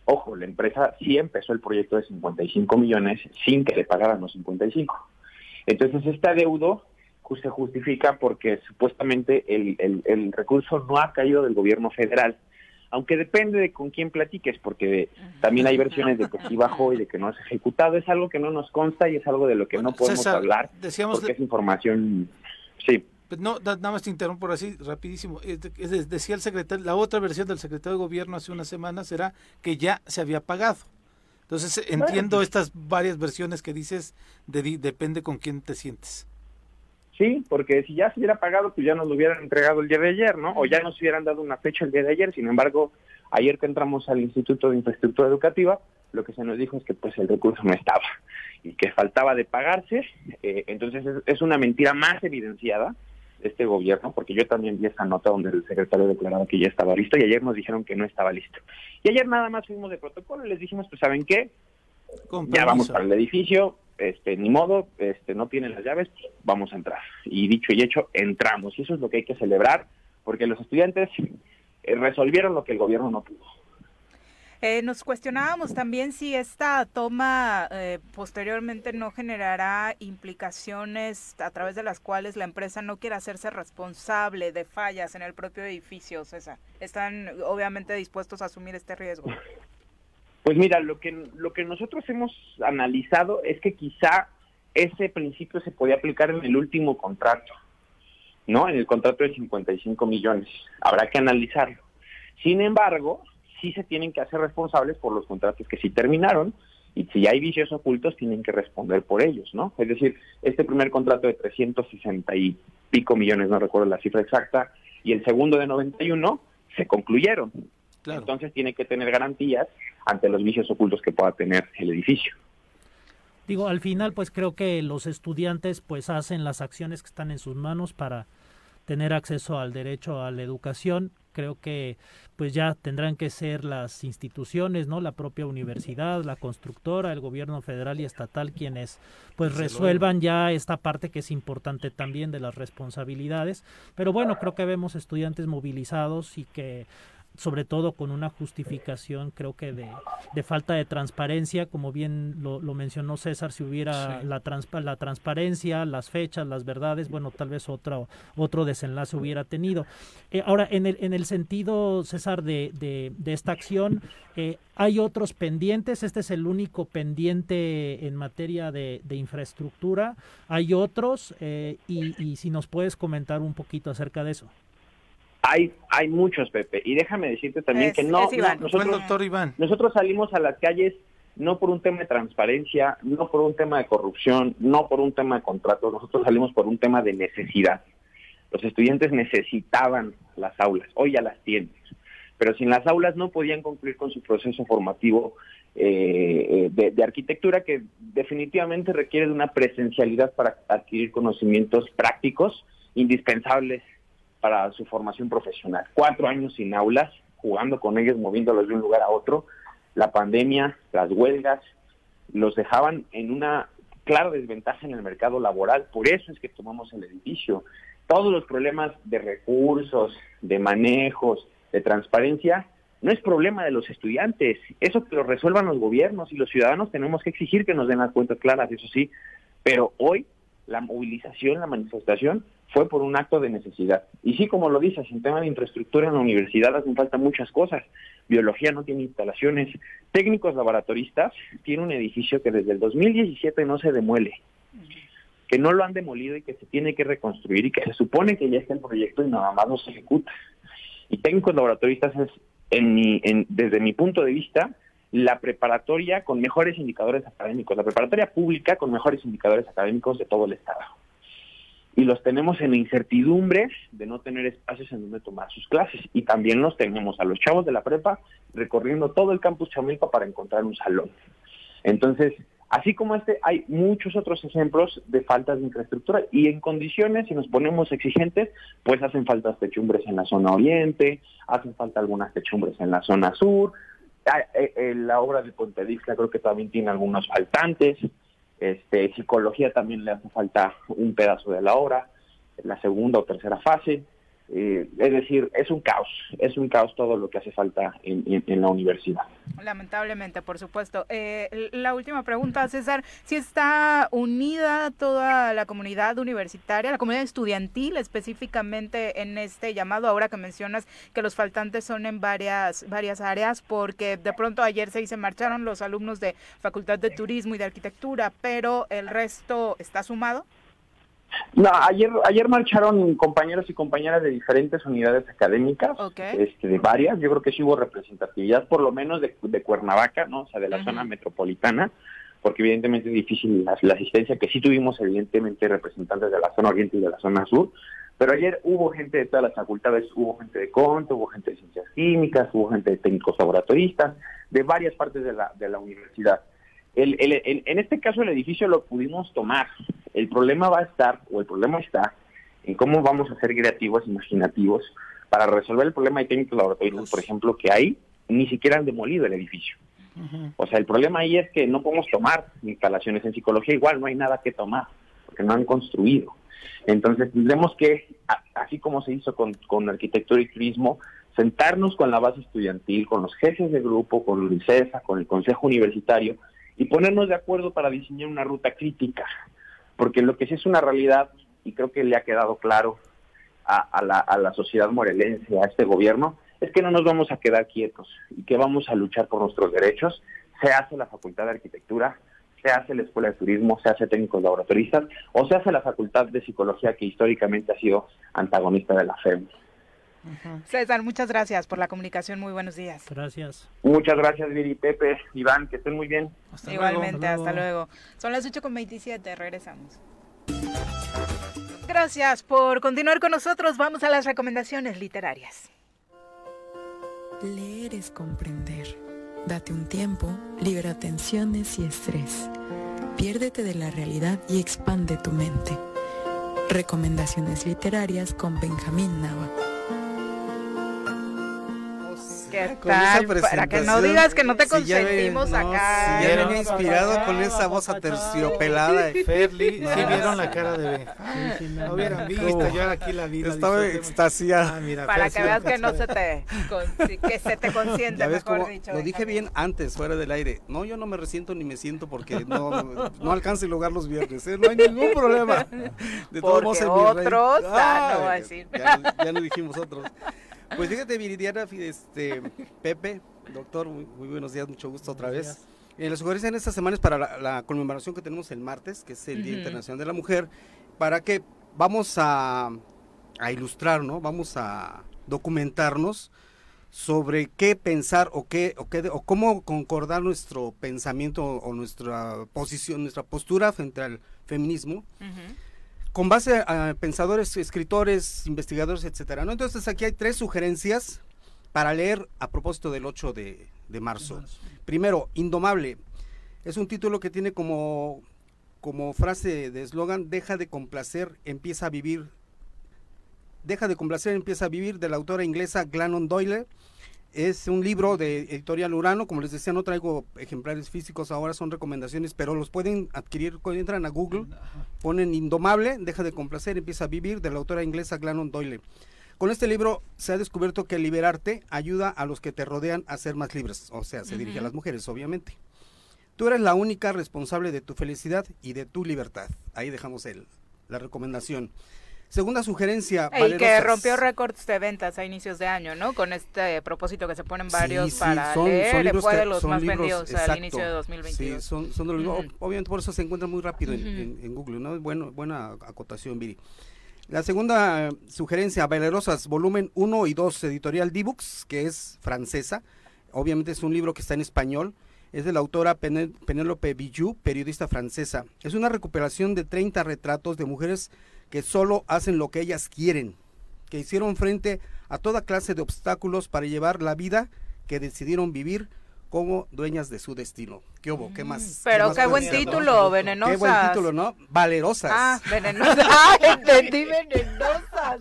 Ojo, la empresa sí empezó el proyecto de 55 millones sin que le pagaran los 55. Entonces, este adeudo se justifica porque supuestamente el, el, recurso no ha caído del gobierno federal, aunque depende de con quién platiques, porque también hay versiones de que sí bajó y de que no es ejecutado, es algo que no nos consta y es algo de lo que no podemos hablar, decíamos porque es información, sí. Pues no, nada más te interrumpo por así, rapidísimo. Decía el secretario, la otra versión del secretario de gobierno hace unas semanas era que ya se había pagado. Entonces entiendo estas varias versiones que dices, de, depende con quién te sientes. Sí, porque si ya se hubiera pagado, pues ya nos lo hubieran entregado el día de ayer, ¿no? O ya nos hubieran dado una fecha el día de ayer. Sin embargo, ayer que entramos al Instituto de Infraestructura Educativa, lo que se nos dijo es que pues el recurso no estaba y que faltaba de pagarse. Eh, entonces es, una mentira más evidenciada de este gobierno, porque yo también vi esa nota donde el secretario declaraba que ya estaba listo y ayer nos dijeron que no estaba listo. Y ayer nada más fuimos de protocolo y les dijimos, pues ¿saben qué? ya vamos para el edificio, este, ni modo, este, no tienen las llaves, vamos a entrar. Y dicho y hecho, entramos. Y eso es lo que hay que celebrar, porque los estudiantes eh, resolvieron lo que el gobierno no pudo. Eh, nos cuestionábamos también si esta toma eh, posteriormente no generará implicaciones a través de las cuales la empresa no quiera hacerse responsable de fallas en el propio edificio, César. ¿Están obviamente dispuestos a asumir este riesgo? Pues mira, lo que, lo que nosotros hemos analizado es que quizá ese principio se podía aplicar en el último contrato, ¿no? En el contrato de 55 millones. Habrá que analizarlo. Sin embargo, sí se tienen que hacer responsables por los contratos que sí terminaron y si hay vicios ocultos tienen que responder por ellos, ¿no? Es decir, este primer contrato de 360 y pico millones, no recuerdo la cifra exacta, y el segundo de 91 se concluyeron. Entonces tiene que tener garantías ante los vicios ocultos que pueda tener el edificio. Digo, al final pues creo que los estudiantes pues hacen las acciones que están en sus manos para tener acceso al derecho a la educación. creo que pues ya tendrán que ser las instituciones, ¿no? La propia universidad, la constructora, el gobierno federal y estatal quienes pues resuelvan ya esta parte que es importante también de las responsabilidades. Pero bueno, creo que vemos estudiantes movilizados y que sobre todo con una justificación creo que de, de falta de transparencia, como bien lo, lo mencionó César, si hubiera la, la transparencia, las fechas, las verdades, bueno, tal vez otro, otro desenlace hubiera tenido. Eh, ahora, en el, en el sentido, César, de, de, de esta acción, eh, ¿hay otros pendientes? ¿Este es el único pendiente en materia de, de infraestructura? ¿Hay otros? Eh, y, y si nos puedes comentar un poquito acerca de eso. Hay, hay muchos, Pepe. Y déjame decirte también Es- que no, es Iván. no, nosotros, doctor Iván. nosotros salimos a las calles no por un tema de transparencia, no por un tema de corrupción, no por un tema de contratos, nosotros salimos por un tema de necesidad. Los estudiantes necesitaban las aulas, hoy ya las tienen, pero sin las aulas no podían concluir con su proceso formativo eh, eh, de, de arquitectura que definitivamente requiere de una presencialidad para adquirir conocimientos prácticos indispensables para su formación profesional. Cuatro años sin aulas, jugando con ellos, moviéndolos de un lugar a otro. La pandemia, las huelgas, los dejaban en una clara desventaja en el mercado laboral. Por eso es que tomamos el edificio. Todos los problemas de recursos, de manejos, de transparencia, no es problema de los estudiantes. Eso lo resuelvan los gobiernos y los ciudadanos tenemos que exigir que nos den las cuentas claras, eso sí. Pero hoy la movilización, la manifestación fue por un acto de necesidad. Y sí, como lo dices, en tema de infraestructura en la universidad hacen falta muchas cosas. Biología no tiene instalaciones. Técnicos laboratoristas tiene un edificio que desde el 2017 no se demuele, que no lo han demolido y que se tiene que reconstruir y que se supone que ya está el proyecto y nada más no se ejecuta. Y técnicos laboratoristas es, en mi, en, desde mi punto de vista, la preparatoria con mejores indicadores académicos, la preparatoria pública con mejores indicadores académicos de todo el Estado y los tenemos en la incertidumbre de no tener espacios en donde tomar sus clases. Y también los tenemos a los chavos de la prepa recorriendo todo el campus Chamilpa para encontrar un salón. Entonces, así como este, hay muchos otros ejemplos de faltas de infraestructura y en condiciones, si nos ponemos exigentes, pues hacen falta techumbres en la zona oriente, hacen falta algunas techumbres en la zona sur. Ah, eh, eh, La obra de Puente Dixla creo que también tiene algunos faltantes. Este, psicología también le hace falta un pedazo de la obra, la segunda o tercera fase. Eh, es decir, es un caos, es un caos todo lo que hace falta en, la universidad. Lamentablemente, por supuesto. Eh, la última pregunta, César, si está unida toda la comunidad universitaria, la comunidad estudiantil específicamente en este llamado, ahora que mencionas que los faltantes son en varias, varias áreas, porque de pronto ayer se, se marcharon los alumnos de Facultad de Turismo y de Arquitectura, pero el resto está sumado. No, ayer, ayer marcharon compañeros y compañeras de diferentes unidades académicas, este, de varias, yo creo que sí hubo representatividad, por lo menos de, de Cuernavaca, ¿no? O sea, de la zona metropolitana, porque evidentemente es difícil la, la asistencia, que sí tuvimos evidentemente representantes de la zona oriente y de la zona sur, pero ayer hubo gente de todas las facultades, hubo gente de Conte, hubo gente de ciencias químicas, hubo gente de técnicos laboratoristas, de varias partes de la, de la universidad. El, el- el- en este caso el edificio lo pudimos tomar. El problema va a estar, o el problema está, en cómo vamos a ser creativos, imaginativos, para resolver el problema de técnicos laboratorios, por ejemplo, que ahí ni siquiera han demolido el edificio. O sea, el problema ahí es que no podemos tomar instalaciones en psicología, igual no hay nada que tomar, porque no han construido. Entonces tendremos que, así como se hizo con, con arquitectura y turismo, sentarnos con la base estudiantil, con los jefes de grupo, con la UNICEFA, con el Consejo Universitario, y ponernos de acuerdo para diseñar una ruta crítica. Porque lo que sí es una realidad, y creo que le ha quedado claro a, la, a la sociedad morelense, a este gobierno, es que no nos vamos a quedar quietos y que vamos a luchar por nuestros derechos. Se hace la Facultad de Arquitectura, se hace la Escuela de Turismo, se hace técnicos laboratoristas o se hace la Facultad de Psicología que históricamente ha sido antagonista de la FEM. César, muchas gracias por la comunicación. Muy buenos días. Gracias. Muchas gracias, Viri, Pepe, Iván, que estén muy bien. Igualmente, hasta luego. Son las 8.27, regresamos. Gracias por continuar con nosotros. Vamos a las recomendaciones literarias. Leer es comprender. Date un tiempo, libera tensiones y estrés. Piérdete de la realidad y expande tu mente. Recomendaciones literarias con Benjamín Nava. ¿Qué Con esa tal? Para que no digas que no te Sí, ya consentimos no, acá. sí, ya venía inspirado con esa voz aterciopelada. Ferli, No. sí vieron la cara de... no hubieran visto, yo aquí la vi. Estaba extasiada. Ah, mira, Para que veas que no se te, con- que se te consiente, mejor cómo dicho. lo dije bien antes, fuera del aire. No, yo no me resiento ni me siento porque no, no alcanza el lugar los viernes. ¿eh? No hay ningún problema. De todos modos, en otros, ah, no voy a Ay, decir. Ya, ya no dijimos otros. Pues fíjate, Viridiana, este, Pepe, doctor, muy, muy buenos días, mucho gusto otra vez. Eh, la sugerencia en esta semana es para la, la conmemoración que tenemos el martes, que es el Día Ujú. Internacional de la Mujer, para que vamos a, a ilustrar, ¿no? Vamos a documentarnos sobre qué pensar o qué o qué o cómo concordar nuestro pensamiento o nuestra posición, nuestra postura frente al feminismo con base a pensadores, escritores, investigadores, etcétera. ¿no? Entonces aquí hay tres sugerencias para leer a propósito del 8 de, de marzo. Primero, Indomable. Es un título que tiene como, como frase de eslogan, deja de complacer, empieza a vivir. Deja de complacer, empieza a vivir, de la autora inglesa Glennon Doyle. Es un libro de editorial Urano, como les decía, no traigo ejemplares físicos ahora, son recomendaciones, pero los pueden adquirir cuando entran a Google, ponen Indomable, deja de complacer, empieza a vivir, de la autora inglesa Glennon Doyle. Con este libro se ha descubierto que liberarte ayuda a los que te rodean a ser más libres, o sea, se dirige a las mujeres, obviamente. Tú eres la única responsable de tu felicidad y de tu libertad. Ahí dejamos el, la recomendación. Segunda sugerencia. Y que rompió récords de ventas a inicios de año, ¿no? Con este propósito que se ponen varios Sí, sí, para son- leer, son libros fue de los son más libros, vendidos al exacto. inicio de 2022. Sí, son, son de los obviamente por eso se encuentra muy rápido en, Ujú. en- en Google, ¿no? Bueno, buena acotación, Viri. La segunda sugerencia, Valerosas, volumen 1 y 2, editorial D-Books, que es francesa. Obviamente es un libro que está en español. Es de la autora Pené- Penélope Bijou, periodista francesa. Es una recuperación de 30 retratos de mujeres que solo hacen lo que ellas quieren, que hicieron frente a toda clase de obstáculos para llevar la vida que decidieron vivir como dueñas de su destino. ¿Qué hubo? ¿Qué más? Pero más qué buen no? título, Venenosas. Qué buen título, ¿no? Valerosas. Ah, venenosas. Ah, entendí venenosas.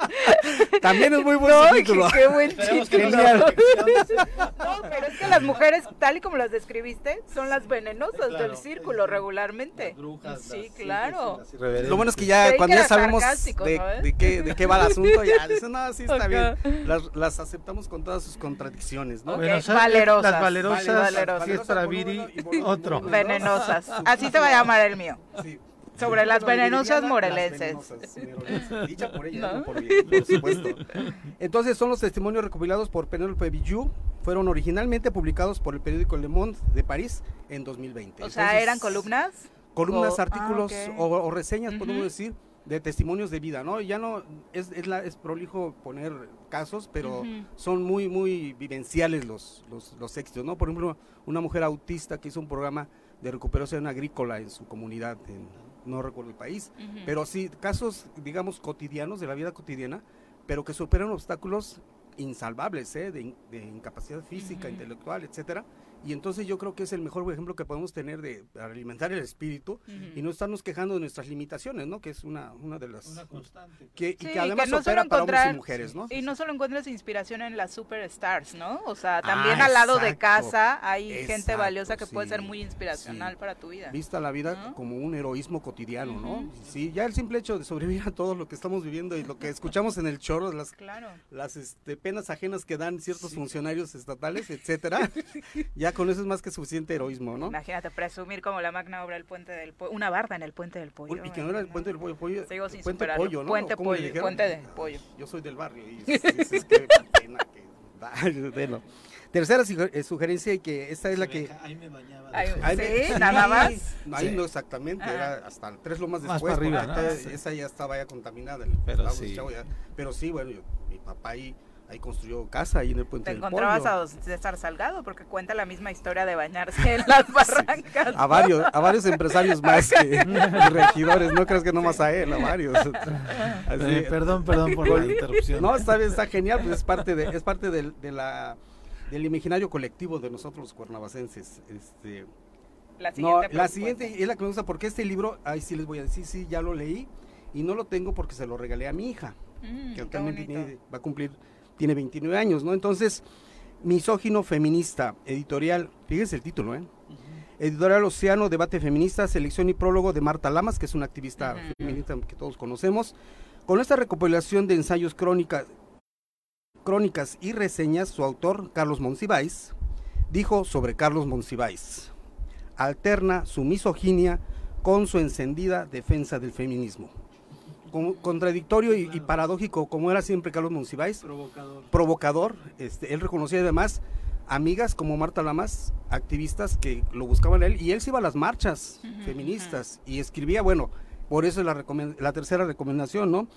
También es muy buen No, qué- título. Qué buen título. no No, pero es que las mujeres, tal y como las describiste, son las venenosas del círculo regularmente. sí, claro. Lo bueno es que ya Creí cuando que ya sabemos de, ¿sabes? de qué, de qué va el asunto, ya dicen, no, sí está bien. Las, las aceptamos con todas sus contradicciones, ¿no? Bueno, ¿sabes? valerosas. Las valerosas, Valerosas. si es para Otro. Venenosas. Así se va a llamar el mío. Sobre las venenosas morelenses. Dicha por ella, ¿No? por supuesto. Entonces son los testimonios recopilados por Penélope Bijou, fueron originalmente publicados por el periódico Le Monde de París en 2020. O sea, ¿eran columnas? columnas, O- artículos ah, ok. o, o reseñas, podemos decir, de testimonios de vida, ¿no? Ya no es, es, la, es prolijo poner casos, pero son muy, muy vivenciales los, los, los éxitos, ¿no? Por ejemplo, una mujer autista que hizo un programa de recuperación agrícola en su comunidad, en, no recuerdo el país, pero sí, casos, digamos, cotidianos, de la vida cotidiana, pero que superan obstáculos insalvables, ¿eh? de, de incapacidad física, intelectual, etcétera. Y entonces yo creo que es el mejor ejemplo que podemos tener de para alimentar el espíritu y no estarnos quejando de nuestras limitaciones, ¿no? Que es una, una de las... Que, y que además no opera solo para hombres y mujeres, ¿no? Y no solo encuentras inspiración en las superstars, ¿no? O sea, también Ah, al lado de casa hay gente valiosa que puede ser muy inspiracional sí. para tu vida. Vista la vida como un heroísmo cotidiano, ¿no? Sí, ya el simple hecho de sobrevivir a todo lo que estamos viviendo y lo que escuchamos en el chorro, las, Claro. las este, penas ajenas que dan ciertos funcionarios estatales, etcétera, ya con eso es más que suficiente heroísmo, ¿no? Imagínate presumir como la magna obra el puente del pollo, una barda en el puente del pollo. Y que no era el puente del pollo, pollo Sigo sin puente superarlo. pollo, ¿no? Puente ¿O cómo le pollo, puente de pollo. Yo soy del barrio y es, es- es que pena que da. Bueno. Tercera eh, sugerencia y que esta es la que... Ahí- Ahí ¿sí? me- ¿Nada más? no, Ahí Sí. no exactamente, era hasta tres lomas Más después, para arriba, ¿no? esta- Sí. esa ya estaba ya contaminada. el- Pero sí. chavo ya- pero sí, bueno, yo- mi papá ahí, ahí construyó casa, ahí en el puente Te del encontrabas pollo. a don César Salgado porque cuenta la misma historia de bañarse en las barrancas. A varios, a varios empresarios más que regidores, no creas que nomás a él, a varios. Eh, perdón, perdón por la interrupción. No, está bien, está genial, pues es parte de, es parte del, de la, del imaginario colectivo de nosotros los cuernavacenses. Este, La no, siguiente la propuesta. siguiente es la que me gusta porque este libro, ahí sí les voy a decir, sí, ya lo leí y no lo tengo porque se lo regalé a mi hija, Mm, que actualmente va a cumplir, tiene 29 años, ¿no? Entonces, Misógino Feminista, editorial, fíjese el título, ¿eh? Editorial Océano, Debate Feminista, selección y prólogo de Marta Lamas, que es una activista feminista que todos conocemos. Con esta recopilación de ensayos crónicas, crónicas y reseñas, su autor, Carlos Monsiváis, dijo sobre Carlos Monsiváis, alterna su misoginia con su encendida defensa del feminismo. Contradictorio y, y, paradójico como era siempre Carlos Monsiváis, Provocador. provocador, este, él reconocía además amigas como Marta Lamas, activistas que lo buscaban a él, y él se iba a las marchas feministas y escribía, bueno, por eso es la, la tercera recomendación, ¿no?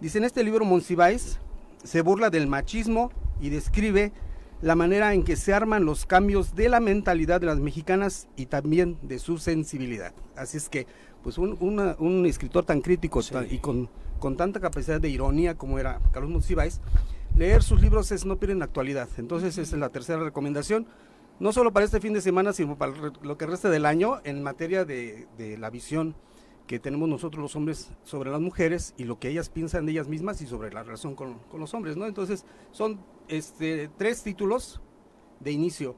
Dice, en este libro Monsiváis se burla del machismo y describe la manera en que se arman los cambios de la mentalidad de las mexicanas y también de su sensibilidad. Así es que, pues un, una- un escritor tan crítico tan- y con, con tanta capacidad de ironía como era Carlos Monsiváis, leer sus libros es no pierden actualidad. Entonces esa es la tercera recomendación, no solo para este fin de semana, sino para lo que resta del año en materia de, de la visión que tenemos nosotros los hombres sobre las mujeres y lo que ellas piensan de ellas mismas y sobre la relación con, con los hombres, ¿no? Entonces son este, tres títulos de inicio.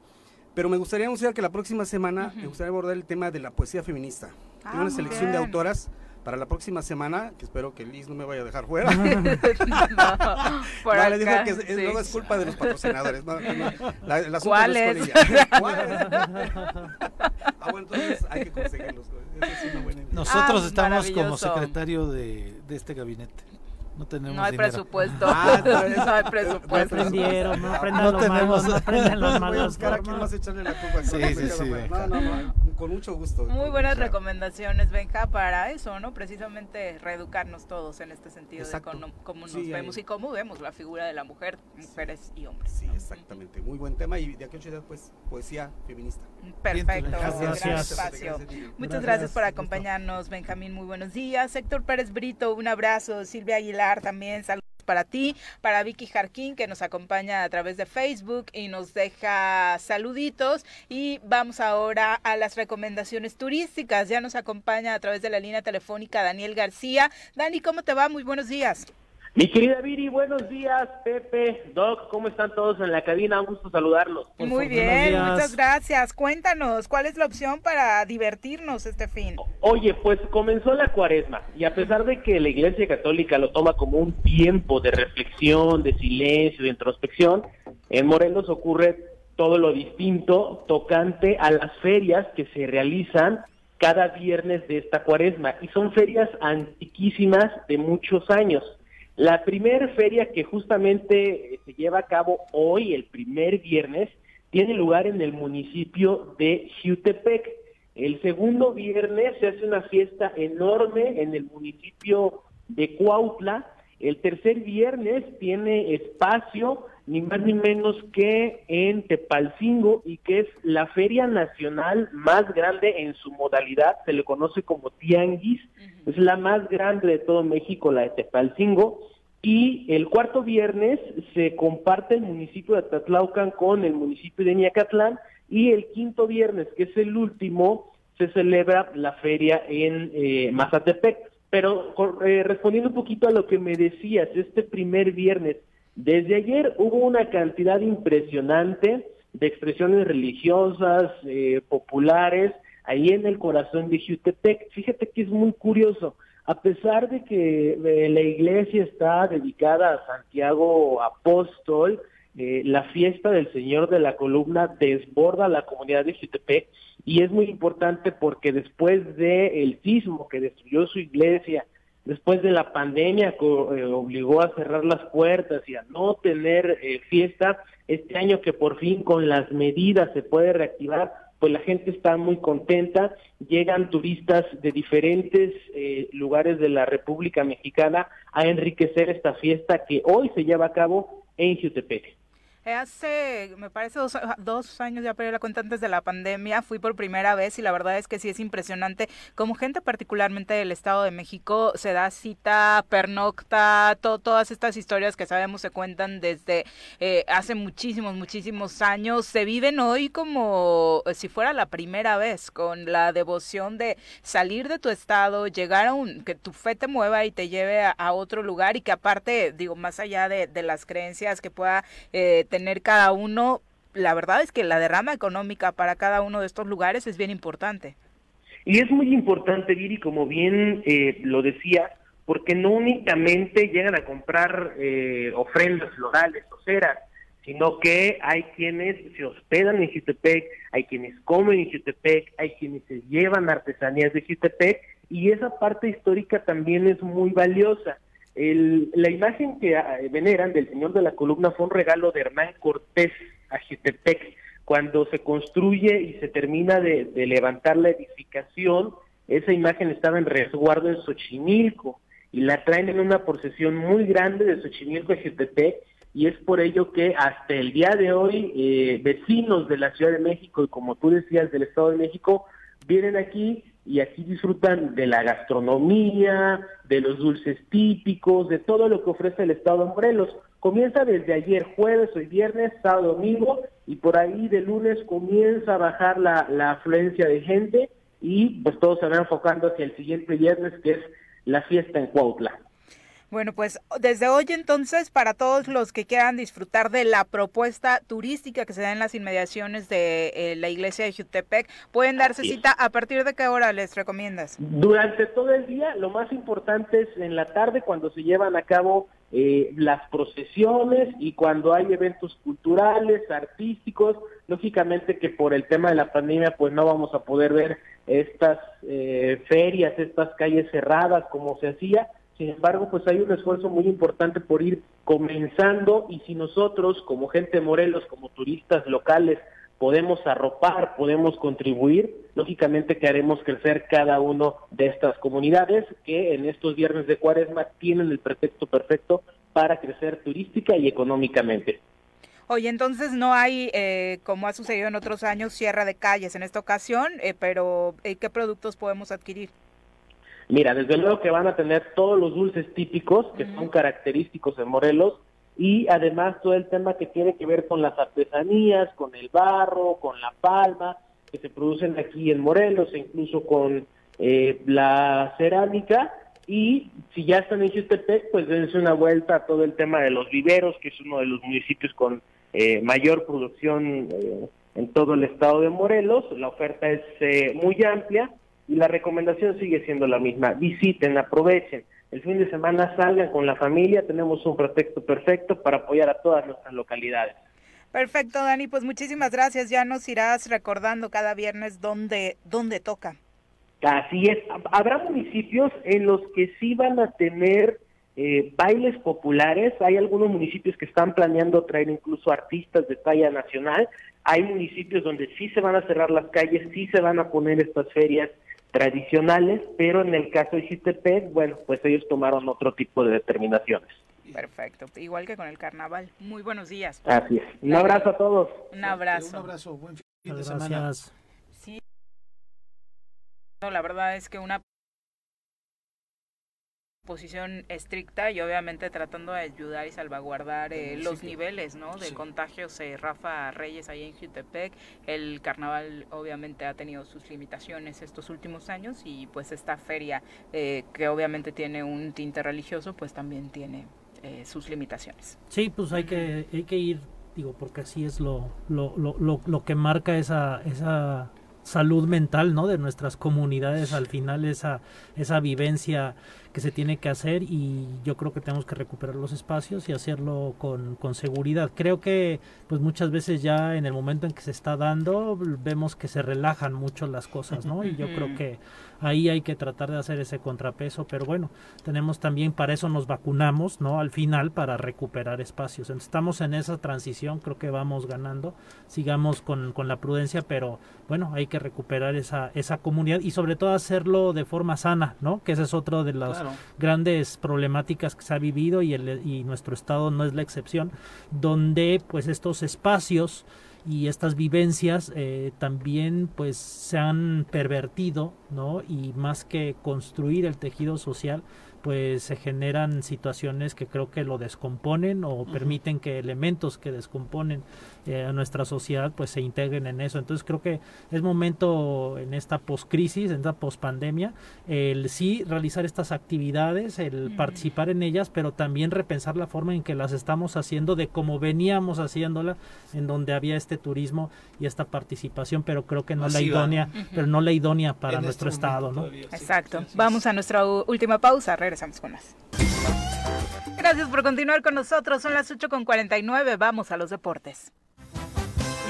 Pero me gustaría anunciar que la próxima semana me gustaría abordar el tema de la poesía feminista. Ah, Tengo una selección de bien. autoras para la próxima semana, que espero que Liz no me vaya a dejar fuera. por No, le acá, que es, sí. luego es culpa de los patrocinadores. No, no, no. La- ¿Cuáles? no es con ella. ¿Cuáles? ah, bueno, entonces hay que conseguirlos. Nosotros Ah, estamos como secretario de, de este gabinete. No tenemos No hay dinero. presupuesto. Ah, no hay no presupuesto. aprendieron, no aprendan No lo tenemos- malo, no aprendan los Voy a malos. buscar a quién más echarle la culpa. Sí, sí, sí. No, no, no, con mucho gusto. Muy buenas recomendaciones, Benja, para eso, ¿no? Precisamente reeducarnos todos en este sentido Exacto. de cómo, cómo nos Sí, ahí- vemos y cómo vemos la figura de la mujer, mujeres y hombres. Sí, exactamente. Muy buen tema y de aquí a ocho días, pues, poesía feminista. Perfecto, Gracias. Gracias. espacio. Gracias. Muchas Gracias, por gusto. acompañarnos, Benjamín. Muy buenos días. Héctor Pérez Brito, un abrazo. Silvia Aguilar también, saludos para ti. Para Vicky Jarquín, que nos acompaña a través de Facebook y nos deja saluditos. Y vamos ahora a las recomendaciones turísticas. Ya nos acompaña a través de la línea telefónica Daniel García. Dani, ¿cómo te va? Muy buenos días. Mi querida Viri, buenos días, Pepe, Doc, ¿cómo están todos en la cabina? Un gusto saludarlos. Muy favor, bien, muchas gracias. Cuéntanos, ¿cuál es la opción para divertirnos este fin? Oye, pues comenzó la cuaresma y a pesar de que la Iglesia Católica lo toma como un tiempo de reflexión, de silencio, de introspección, en Morelos ocurre todo lo distinto tocante a las ferias que se realizan cada viernes de esta cuaresma y son ferias antiquísimas de muchos años. La primera feria que justamente eh, se lleva a cabo hoy, el primer viernes, tiene lugar en el municipio de Jutepec. El segundo viernes se hace una fiesta enorme en el municipio de Cuautla. El tercer viernes tiene espacio ni más ni menos que en Tepalcingo y que es la feria nacional más grande en su modalidad, se le conoce como Tianguis, es la más grande de todo México, la de Tepalcingo, y el cuarto viernes se comparte el municipio de Tatlaucan con el municipio de Niacatlán y el quinto viernes, que es el último, se celebra la feria en eh, Mazatepec. Pero eh, respondiendo un poquito a lo que me decías, este primer viernes, desde ayer hubo una cantidad impresionante de expresiones religiosas, eh, populares, ahí en el corazón de Jutepec. Fíjate que es muy curioso, a pesar de que eh, la iglesia está dedicada a Santiago Apóstol, eh, la fiesta del Señor de la Columna desborda la comunidad de Jutepec y es muy importante porque después de el sismo que destruyó su iglesia, después de la pandemia eh, obligó a cerrar las puertas y a no tener eh, fiesta, este año que por fin con las medidas se puede reactivar, pues la gente está muy contenta, llegan turistas de diferentes eh, lugares de la República Mexicana a enriquecer esta fiesta que hoy se lleva a cabo en Jutepec. Eh, Hace, me parece, dos, dos años ya perdí la cuenta antes de la pandemia, fui por primera vez y la verdad es que sí es impresionante como gente particularmente del Estado de México se da cita, pernocta, to- todas estas historias que sabemos se cuentan desde eh, hace muchísimos, muchísimos años, se viven hoy como eh, si fuera la primera vez, con la devoción de salir de tu estado, llegar a un, que tu fe te mueva y te lleve a, otro lugar y que aparte, digo, más allá de, de las creencias que pueda eh, tener cada uno, la verdad es que la derrama económica para cada uno de estos lugares es bien importante. Y es muy importante, Viri, como bien eh, lo decía, porque no únicamente llegan a comprar eh, ofrendas florales o ceras, sino que hay quienes se hospedan en Jutepec, hay quienes comen en Jutepec, hay quienes se llevan artesanías de Jutepec, y esa parte histórica también es muy valiosa. El, la imagen que ah, veneran del Señor de la Columna fue un regalo de Hernán Cortés a Jutepec, cuando se construye y se termina de, levantar la edificación, esa imagen estaba en resguardo en Xochimilco y la traen en una procesión muy grande de Xochimilco a Jutepec y es por ello que hasta el día de hoy eh, vecinos de la Ciudad de México y como tú decías del Estado de México vienen aquí y aquí disfrutan de la gastronomía, de los dulces típicos, de todo lo que ofrece el Estado de Morelos. Comienza desde ayer, jueves, hoy viernes, sábado, domingo, y por ahí de lunes comienza a bajar la, la afluencia de gente y pues todo se va enfocando hacia el siguiente viernes que es la fiesta en Cuautla. Bueno, pues desde hoy entonces, para todos los que quieran disfrutar de la propuesta turística que se da en las inmediaciones de eh, la iglesia de Jutepec, pueden darse cita. ¿A partir de qué hora les recomiendas? Durante todo el día, lo más importante es en la tarde cuando se llevan a cabo eh, las procesiones y cuando hay eventos culturales, artísticos, lógicamente que por el tema de la pandemia pues no vamos a poder ver estas eh, ferias, estas calles cerradas como se hacía, sin embargo, pues hay un esfuerzo muy importante por ir comenzando y si nosotros como gente de Morelos, como turistas locales, podemos arropar, podemos contribuir, lógicamente que haremos crecer cada uno de estas comunidades que en estos viernes de cuaresma tienen el pretexto perfecto para crecer turística y económicamente. Oye, entonces no hay, eh, como ha sucedido en otros años, cierre de calles en esta ocasión, eh, pero eh, ¿qué productos podemos adquirir? Mira, desde luego que van a tener todos los dulces típicos que son característicos en Morelos y además todo el tema que tiene que ver con las artesanías, con el barro, con la palma, que se producen aquí en Morelos e incluso con eh, la cerámica. Y si ya están en Chutepec, pues dense una vuelta a todo el tema de los viveros, que es uno de los municipios con eh, mayor producción eh, en todo el estado de Morelos. La oferta es muy amplia y la recomendación sigue siendo la misma. Visiten, aprovechen. El fin de semana salgan con la familia. Tenemos un pretexto perfecto para apoyar a todas nuestras localidades. Perfecto, Dani. Pues muchísimas gracias. Ya nos irás recordando cada viernes dónde, dónde toca. Así es. Habrá municipios en los que sí van a tener eh, bailes populares. Hay algunos municipios que están planeando traer incluso artistas de talla nacional. Hay municipios donde sí se van a cerrar las calles, sí se van a poner estas ferias tradicionales, pero en el caso de Xitepec, bueno, pues ellos tomaron otro tipo de determinaciones. Perfecto, igual que con el carnaval. Muy buenos días. Así es. Un abrazo a todos. Un abrazo. Un abrazo, buen fin de semana. gracias. Sí. No, la verdad es que una posición estricta y obviamente tratando de ayudar y salvaguardar eh, los niveles ¿no? de Sí. contagios. eh, Rafa Reyes ahí en Jutepec, el carnaval obviamente ha tenido sus limitaciones estos últimos años y pues esta feria eh, que obviamente tiene un tinte religioso pues también tiene eh, sus limitaciones. Sí, pues hay que, hay que ir, digo, porque así es lo, lo, lo, lo, lo que marca esa, esa salud mental, ¿no? De nuestras comunidades, al final esa, esa vivencia que se tiene que hacer y yo creo que tenemos que recuperar los espacios y hacerlo con, con seguridad. Creo que pues muchas veces ya en el momento en que se está dando vemos que se relajan mucho las cosas, ¿no? Y yo creo que ahí hay que tratar de hacer ese contrapeso, pero bueno, tenemos también, para eso nos vacunamos, ¿no? Al final, para recuperar espacios. Entonces, estamos en esa transición, creo que vamos ganando, sigamos con, con la prudencia, pero bueno, hay que recuperar esa, esa comunidad y sobre todo hacerlo de forma sana, ¿no? Que esa es otra de las Claro. grandes problemáticas que se ha vivido y, el, y nuestro estado no es la excepción, donde pues estos espacios y estas vivencias eh, también pues se han pervertido, ¿no? Y más que construir el tejido social, pues se generan situaciones que creo que lo descomponen o permiten que elementos que descomponen eh, a nuestra sociedad pues se integren en eso. Entonces creo que es momento en esta poscrisis, en esta pospandemia, el sí realizar estas actividades, el participar en ellas, pero también repensar la forma en que las estamos haciendo de como veníamos haciéndola, en donde había este turismo y esta participación, pero creo que no la idónea, pero no la idónea para En nuestro este estado, ¿no? Exacto. Vamos a nuestra última pausa. Regresamos con más. Gracias por continuar con nosotros. Son las 8 con 49. Vamos a los deportes.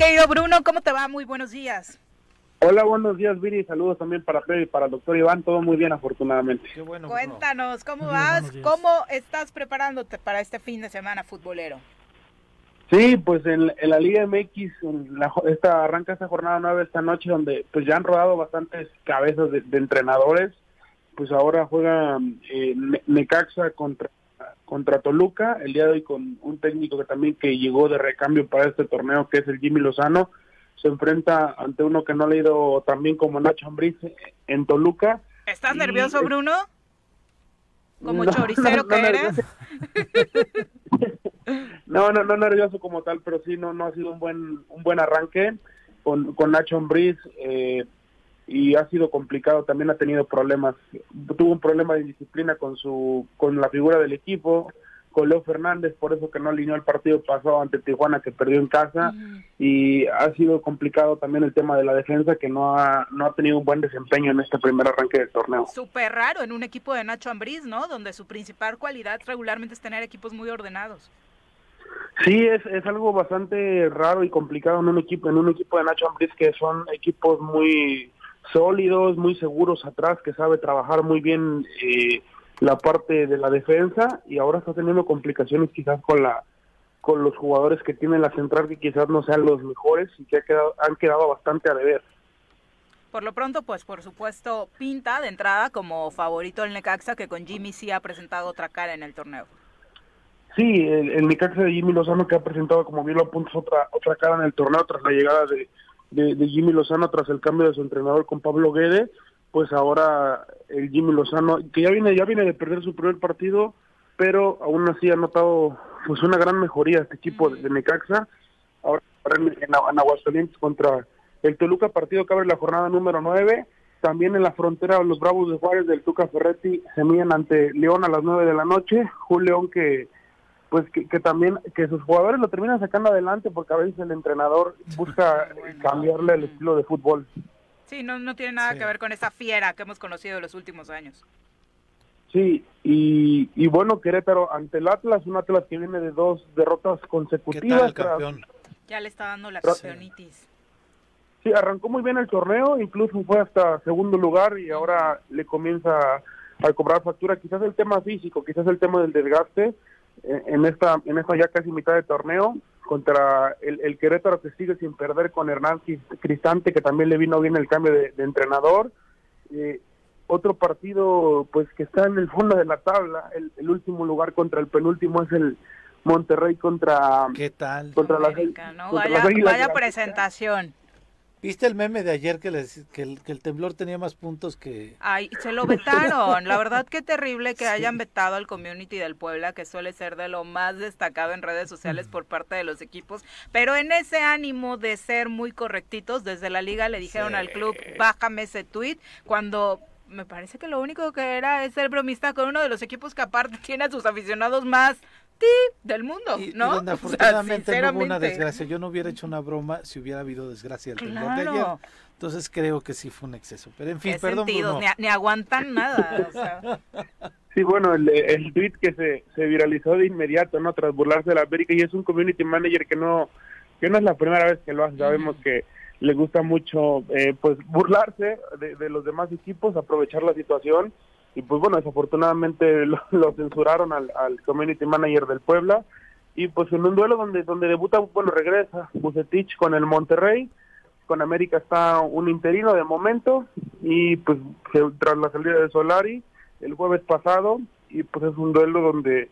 Querido Bruno, ¿cómo te va? Muy buenos días. Hola, buenos días, Viri. Saludos también para Pedro y para el doctor Iván. Todo muy bien, afortunadamente. Cuéntanos, ¿cómo vas? ¿Cómo estás preparándote para este fin de semana futbolero? Sí, pues en, en la Liga MX, en la jo- esta arranca esta jornada nueva esta noche, donde pues ya han rodado bastantes cabezas de, de entrenadores. Pues ahora juega eh, Ne- Necaxa contra contra Toluca, el día de hoy con un técnico que también que llegó de recambio para este torneo, que es el Jimmy Lozano, se enfrenta ante uno que no le ha ido tan bien como Nacho Ambriz en Toluca. ¿Estás Y, nervioso, Bruno? Como No, choricero no, no, que eres. No, no, no nervioso como tal, pero sí no, no ha sido un buen, un buen arranque con, con Nacho Ambriz eh, y ha sido complicado. También ha tenido problemas, tuvo un problema de disciplina con su, con la figura del equipo, con Leo Fernández, por eso que no alineó el partido pasado ante Tijuana que perdió en casa y ha sido complicado también el tema de la defensa que no ha, no ha tenido un buen desempeño en este primer arranque del torneo. Súper raro en un equipo de Nacho Ambriz, ¿no? Donde su principal cualidad regularmente es tener equipos muy ordenados. Sí, es, es algo bastante raro y complicado en un equipo en un equipo de Nacho Ambriz que son equipos muy sólidos, muy seguros atrás, que sabe trabajar muy bien eh, la parte de la defensa y ahora está teniendo complicaciones quizás con la con los jugadores que tienen la central que quizás no sean los mejores y que ha quedado, han quedado bastante a deber. Por lo pronto, pues por supuesto, pinta de entrada como favorito el Necaxa, que con Jimmy sí ha presentado otra cara en el torneo. Sí, el, el Necaxa de Jimmy Lozano que ha presentado, como bien lo apuntas, otra, otra cara en el torneo tras la llegada de, de, de Jimmy Lozano, tras el cambio de su entrenador con Pablo Guede, pues ahora el Jimmy Lozano, que ya viene, ya viene de perder su primer partido, pero aún así ha notado pues una gran mejoría este equipo de, de Necaxa, ahora en, en, en Aguascalientes contra el Toluca, partido que abre la jornada número 9, también en la frontera los Bravos de Juárez del Tuca Ferretti se miden ante León a las 9 de la noche, un León que pues que, que también que sus jugadores lo terminan sacando adelante porque a veces el entrenador busca cambiarle el estilo de fútbol. Sí, no, no tiene nada que ver con esa fiera que hemos conocido en los últimos años. Sí, y, y bueno, Querétaro ante el Atlas, un Atlas que viene de dos derrotas consecutivas. tras- Ya le está dando la campeonitis. Sí, arrancó muy bien el torneo, incluso fue hasta segundo lugar y ahora le comienza a cobrar factura. Quizás el tema físico, quizás el tema del desgaste en esta en esta ya casi mitad de torneo contra el, el Querétaro que sigue sin perder con Hernán Cris- Cristante, que también le vino bien el cambio de, de entrenador. Eh, otro partido pues que está en el fondo de la tabla, el, el último lugar contra el penúltimo es el Monterrey contra ¿Qué tal? contra las, No, contra vaya, las Águilas vaya de la- presentación. ¿Viste el meme de ayer que, les, que, el, que el temblor tenía más puntos que... Ay, se lo vetaron. La verdad que terrible que hayan vetado al community del Puebla, que suele ser de lo más destacado en redes sociales por parte de los equipos. Pero en ese ánimo de ser muy correctitos, desde la liga le dijeron al club, bájame ese tweet, cuando me parece que lo único que era es ser bromista con uno de los equipos que aparte tiene a sus aficionados más ti del mundo, Y ¿no? donde O sea, afortunadamente no hubo una desgracia. Yo no hubiera hecho una broma si hubiera habido desgracia el temblor de ayer. Claro. Entonces creo que sí fue un exceso. Pero en fin, ¿Qué perdón? Bruno. Ni, a- ni aguantan nada. o sea. Sí, bueno, el, el tweet que se, se viralizó de inmediato, ¿no? Tras burlarse de la América y es un community manager que no que no es la primera vez que lo hace. Sabemos que le gusta mucho, eh, pues, burlarse de, de los demás equipos, aprovechar la situación y, pues, bueno, desafortunadamente lo, censuraron al, al community manager del Puebla y pues en un duelo donde donde debuta, bueno, regresa Bucetich con el Monterrey, con América está un interino de momento y pues tras la salida de Solari el jueves pasado y pues es un duelo donde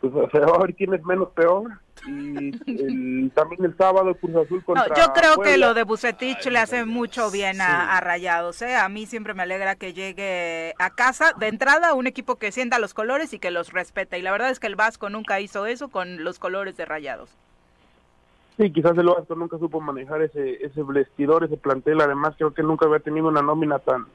pues se va a ver quién es menos peor y el- también el sábado Cruz Azul No, contra yo creo que lo de Bucetich le hace mucho bien a, a Rayados. ¿eh? A mí siempre me alegra que llegue a casa de entrada un equipo que sienta los colores y que los respeta. Y la verdad es que el Vasco nunca hizo eso con los colores de Rayados. Sí, quizás el Vasco nunca supo manejar ese ese vestidor, ese plantel. Además, creo que nunca había tenido una nómina tan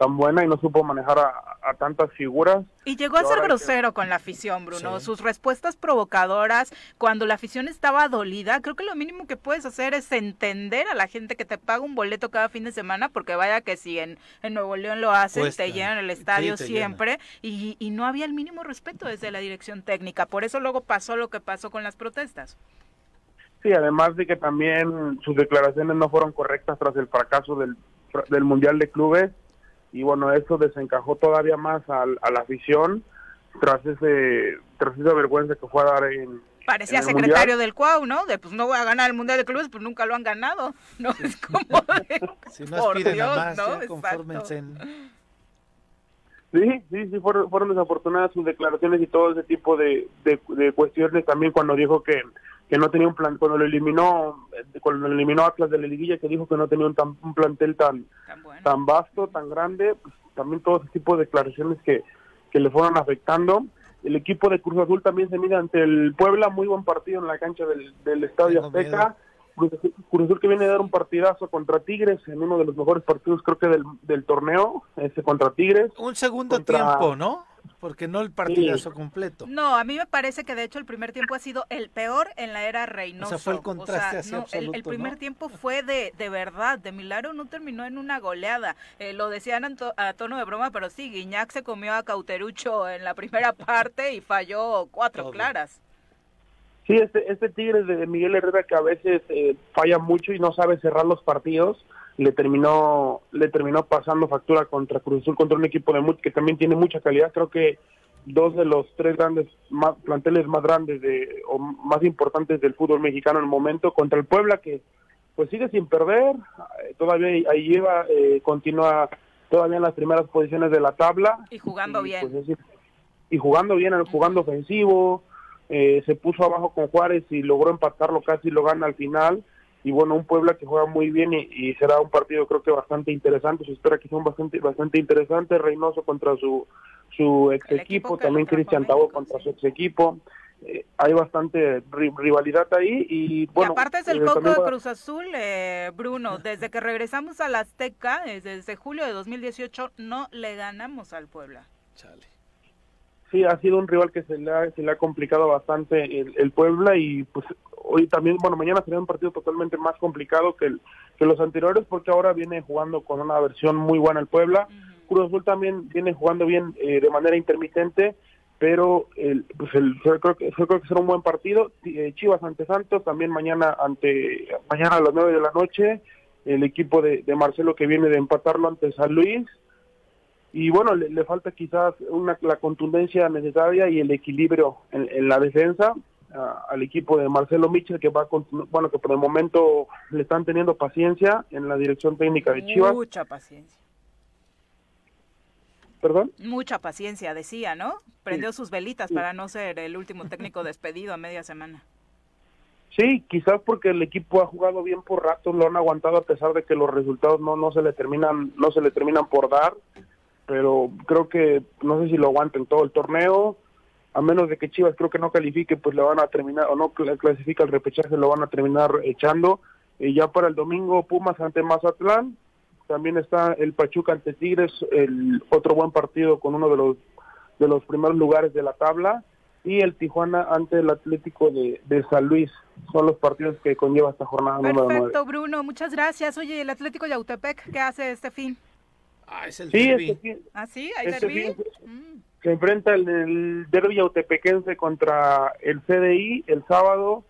tan buena y no supo manejar a, a tantas figuras. Y llegó a ser que- grosero con la afición, Bruno. Sus respuestas provocadoras cuando la afición estaba dolida, creo que lo mínimo que puedes hacer es entender a la gente que te paga un boleto cada fin de semana, porque vaya que si en, en Nuevo León lo hacen, Cuesta. te llenan el estadio siempre, y, y no había el mínimo respeto desde la dirección técnica. Por eso luego pasó lo que pasó con las protestas. Sí, además de que también sus declaraciones no fueron correctas tras el fracaso del, del Mundial de Clubes y bueno, eso desencajó todavía más a, la afición tras ese tras esa vergüenza que fue a dar en Parecía en el secretario Mundial. del CUAU, ¿no? De pues no voy a ganar el Mundial de Clubes, pues nunca lo han ganado. No es como de, Si no por aspiren Dios, a más, ¿no? confórmense Sí, sí, sí, fueron, fueron desafortunadas sus declaraciones y todo ese tipo de, de, de cuestiones también cuando dijo que, que no tenía un plan, cuando lo eliminó, cuando lo eliminó Atlas de la liguilla, que dijo que no tenía un, tan- un plantel tan, tan vasto, tan grande, pues, también todo ese tipo de declaraciones que, que le fueron afectando. El equipo de Cruz Azul también se mide ante el Puebla, muy buen partido en la cancha del, del Estadio Tengo Azteca. Cruz Azul, Cruz Azul que viene a dar un partidazo contra Tigres en uno de los mejores partidos creo que del, del torneo, ese contra Tigres. Un segundo Contra- tiempo, ¿no? Porque no el partidazo completo. No, a mí me parece que de hecho el primer tiempo ha sido el peor en la era Reynoso. O sea, fue el contraste así no, el- el, absoluto, primer ¿no? tiempo fue de, de verdad, de milagro no terminó en una goleada. Eh, lo decían a tono de broma, pero sí, Guiñac se comió a Cauterucho en la primera parte y falló cuatro claras. Sí, este, este Tigres de Miguel Herrera que a veces eh, falla mucho y no sabe cerrar los partidos, le terminó le terminó pasando factura contra Cruz Azul, contra un equipo de que también tiene mucha calidad. Creo que dos de los tres grandes más, planteles más grandes de, o más importantes del fútbol mexicano en el momento, contra el Puebla que pues sigue sin perder, eh, todavía ahí- lleva, eh, continúa todavía en las primeras posiciones de la tabla Y jugando bien. pues, es- y jugando bien, jugando ofensivo, eh, se puso abajo con Juárez y logró empatarlo casi lo gana al final. Y bueno, un Puebla que juega muy bien y, y será un partido creo que bastante interesante. Se espera que sea un bastante, bastante interesante. Reynoso contra su, su ex equipo, también Cristian Tabo contra su ex equipo. Eh, hay bastante ri- rivalidad ahí y bueno. y aparte es el eh, coco de va- Cruz Azul, eh, Bruno. Desde que regresamos a la Azteca, eh, desde julio de 2018, no le ganamos al Puebla. Sí, ha sido un rival que se le ha, se le ha complicado bastante el, el Puebla y pues hoy también, bueno, mañana será un partido totalmente más complicado que, el, que los anteriores porque ahora viene jugando con una versión muy buena el Puebla. Cruz Azul también viene jugando bien eh, de manera intermitente, pero el, pues el, yo creo que, yo creo que será un buen partido. Eh, Chivas ante Santos, también mañana ante mañana a las 9 de la noche, el equipo de, de Marcelo que viene de empatarlo ante San Luis y bueno, le, le falta quizás una, la contundencia necesaria y el equilibrio en, en la defensa al equipo de Marcelo Mitchell que va continu- bueno que por el momento le están teniendo paciencia en la dirección técnica de Chivas Mucha paciencia. perdón Mucha paciencia, decía, ¿no? Prendió sus velitas para no ser el último técnico despedido a media semana. sí quizás porque el equipo ha jugado bien por ratos lo han aguantado a pesar de que los resultados no no se le terminan no se le terminan por dar pero creo que no sé si lo aguanten todo el torneo a menos de que Chivas creo que no califique, pues le van a terminar, o no cl- clasifica el repechaje, lo van a terminar echando. Y ya para el domingo, Pumas ante Mazatlán, también está el Pachuca ante Tigres, el otro buen partido con uno de los de los primeros lugares de la tabla, y el Tijuana ante el Atlético de, de San Luis. Son los partidos que conlleva esta jornada número 9. Perfecto, Bruno, muchas gracias. Oye, el Atlético Yautepec, ¿qué hace este fin? Ah, es el Sí, derbi. este fin- ¿Ah, sí? ¿Hay Este derbi? fin se enfrenta el, el derbi autepequense contra el CDI el sábado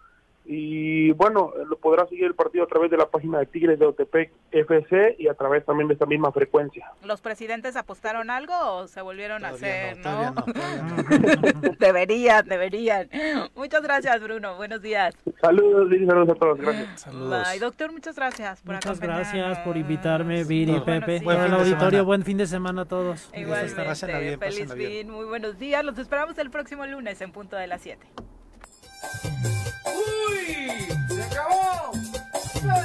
Y bueno, lo podrá seguir el partido a través de la página de Tigres de Otepec FC y a través también de esta misma frecuencia. ¿Los presidentes apostaron algo o se volvieron a hacer? No, deberían, deberían. Muchas gracias, Bruno. Buenos días. Saludos, Viri, saludos a todos. Gracias. Saludos. Bye, doctor, muchas gracias por Muchas gracias por invitarme, Viri, Buenos Pepe. Buen el fin de auditorio, semana. buen fin de semana a todos. Igualmente, Pásenla bien, feliz bien. fin, muy buenos días. Los esperamos el próximo lunes en punto de las 7.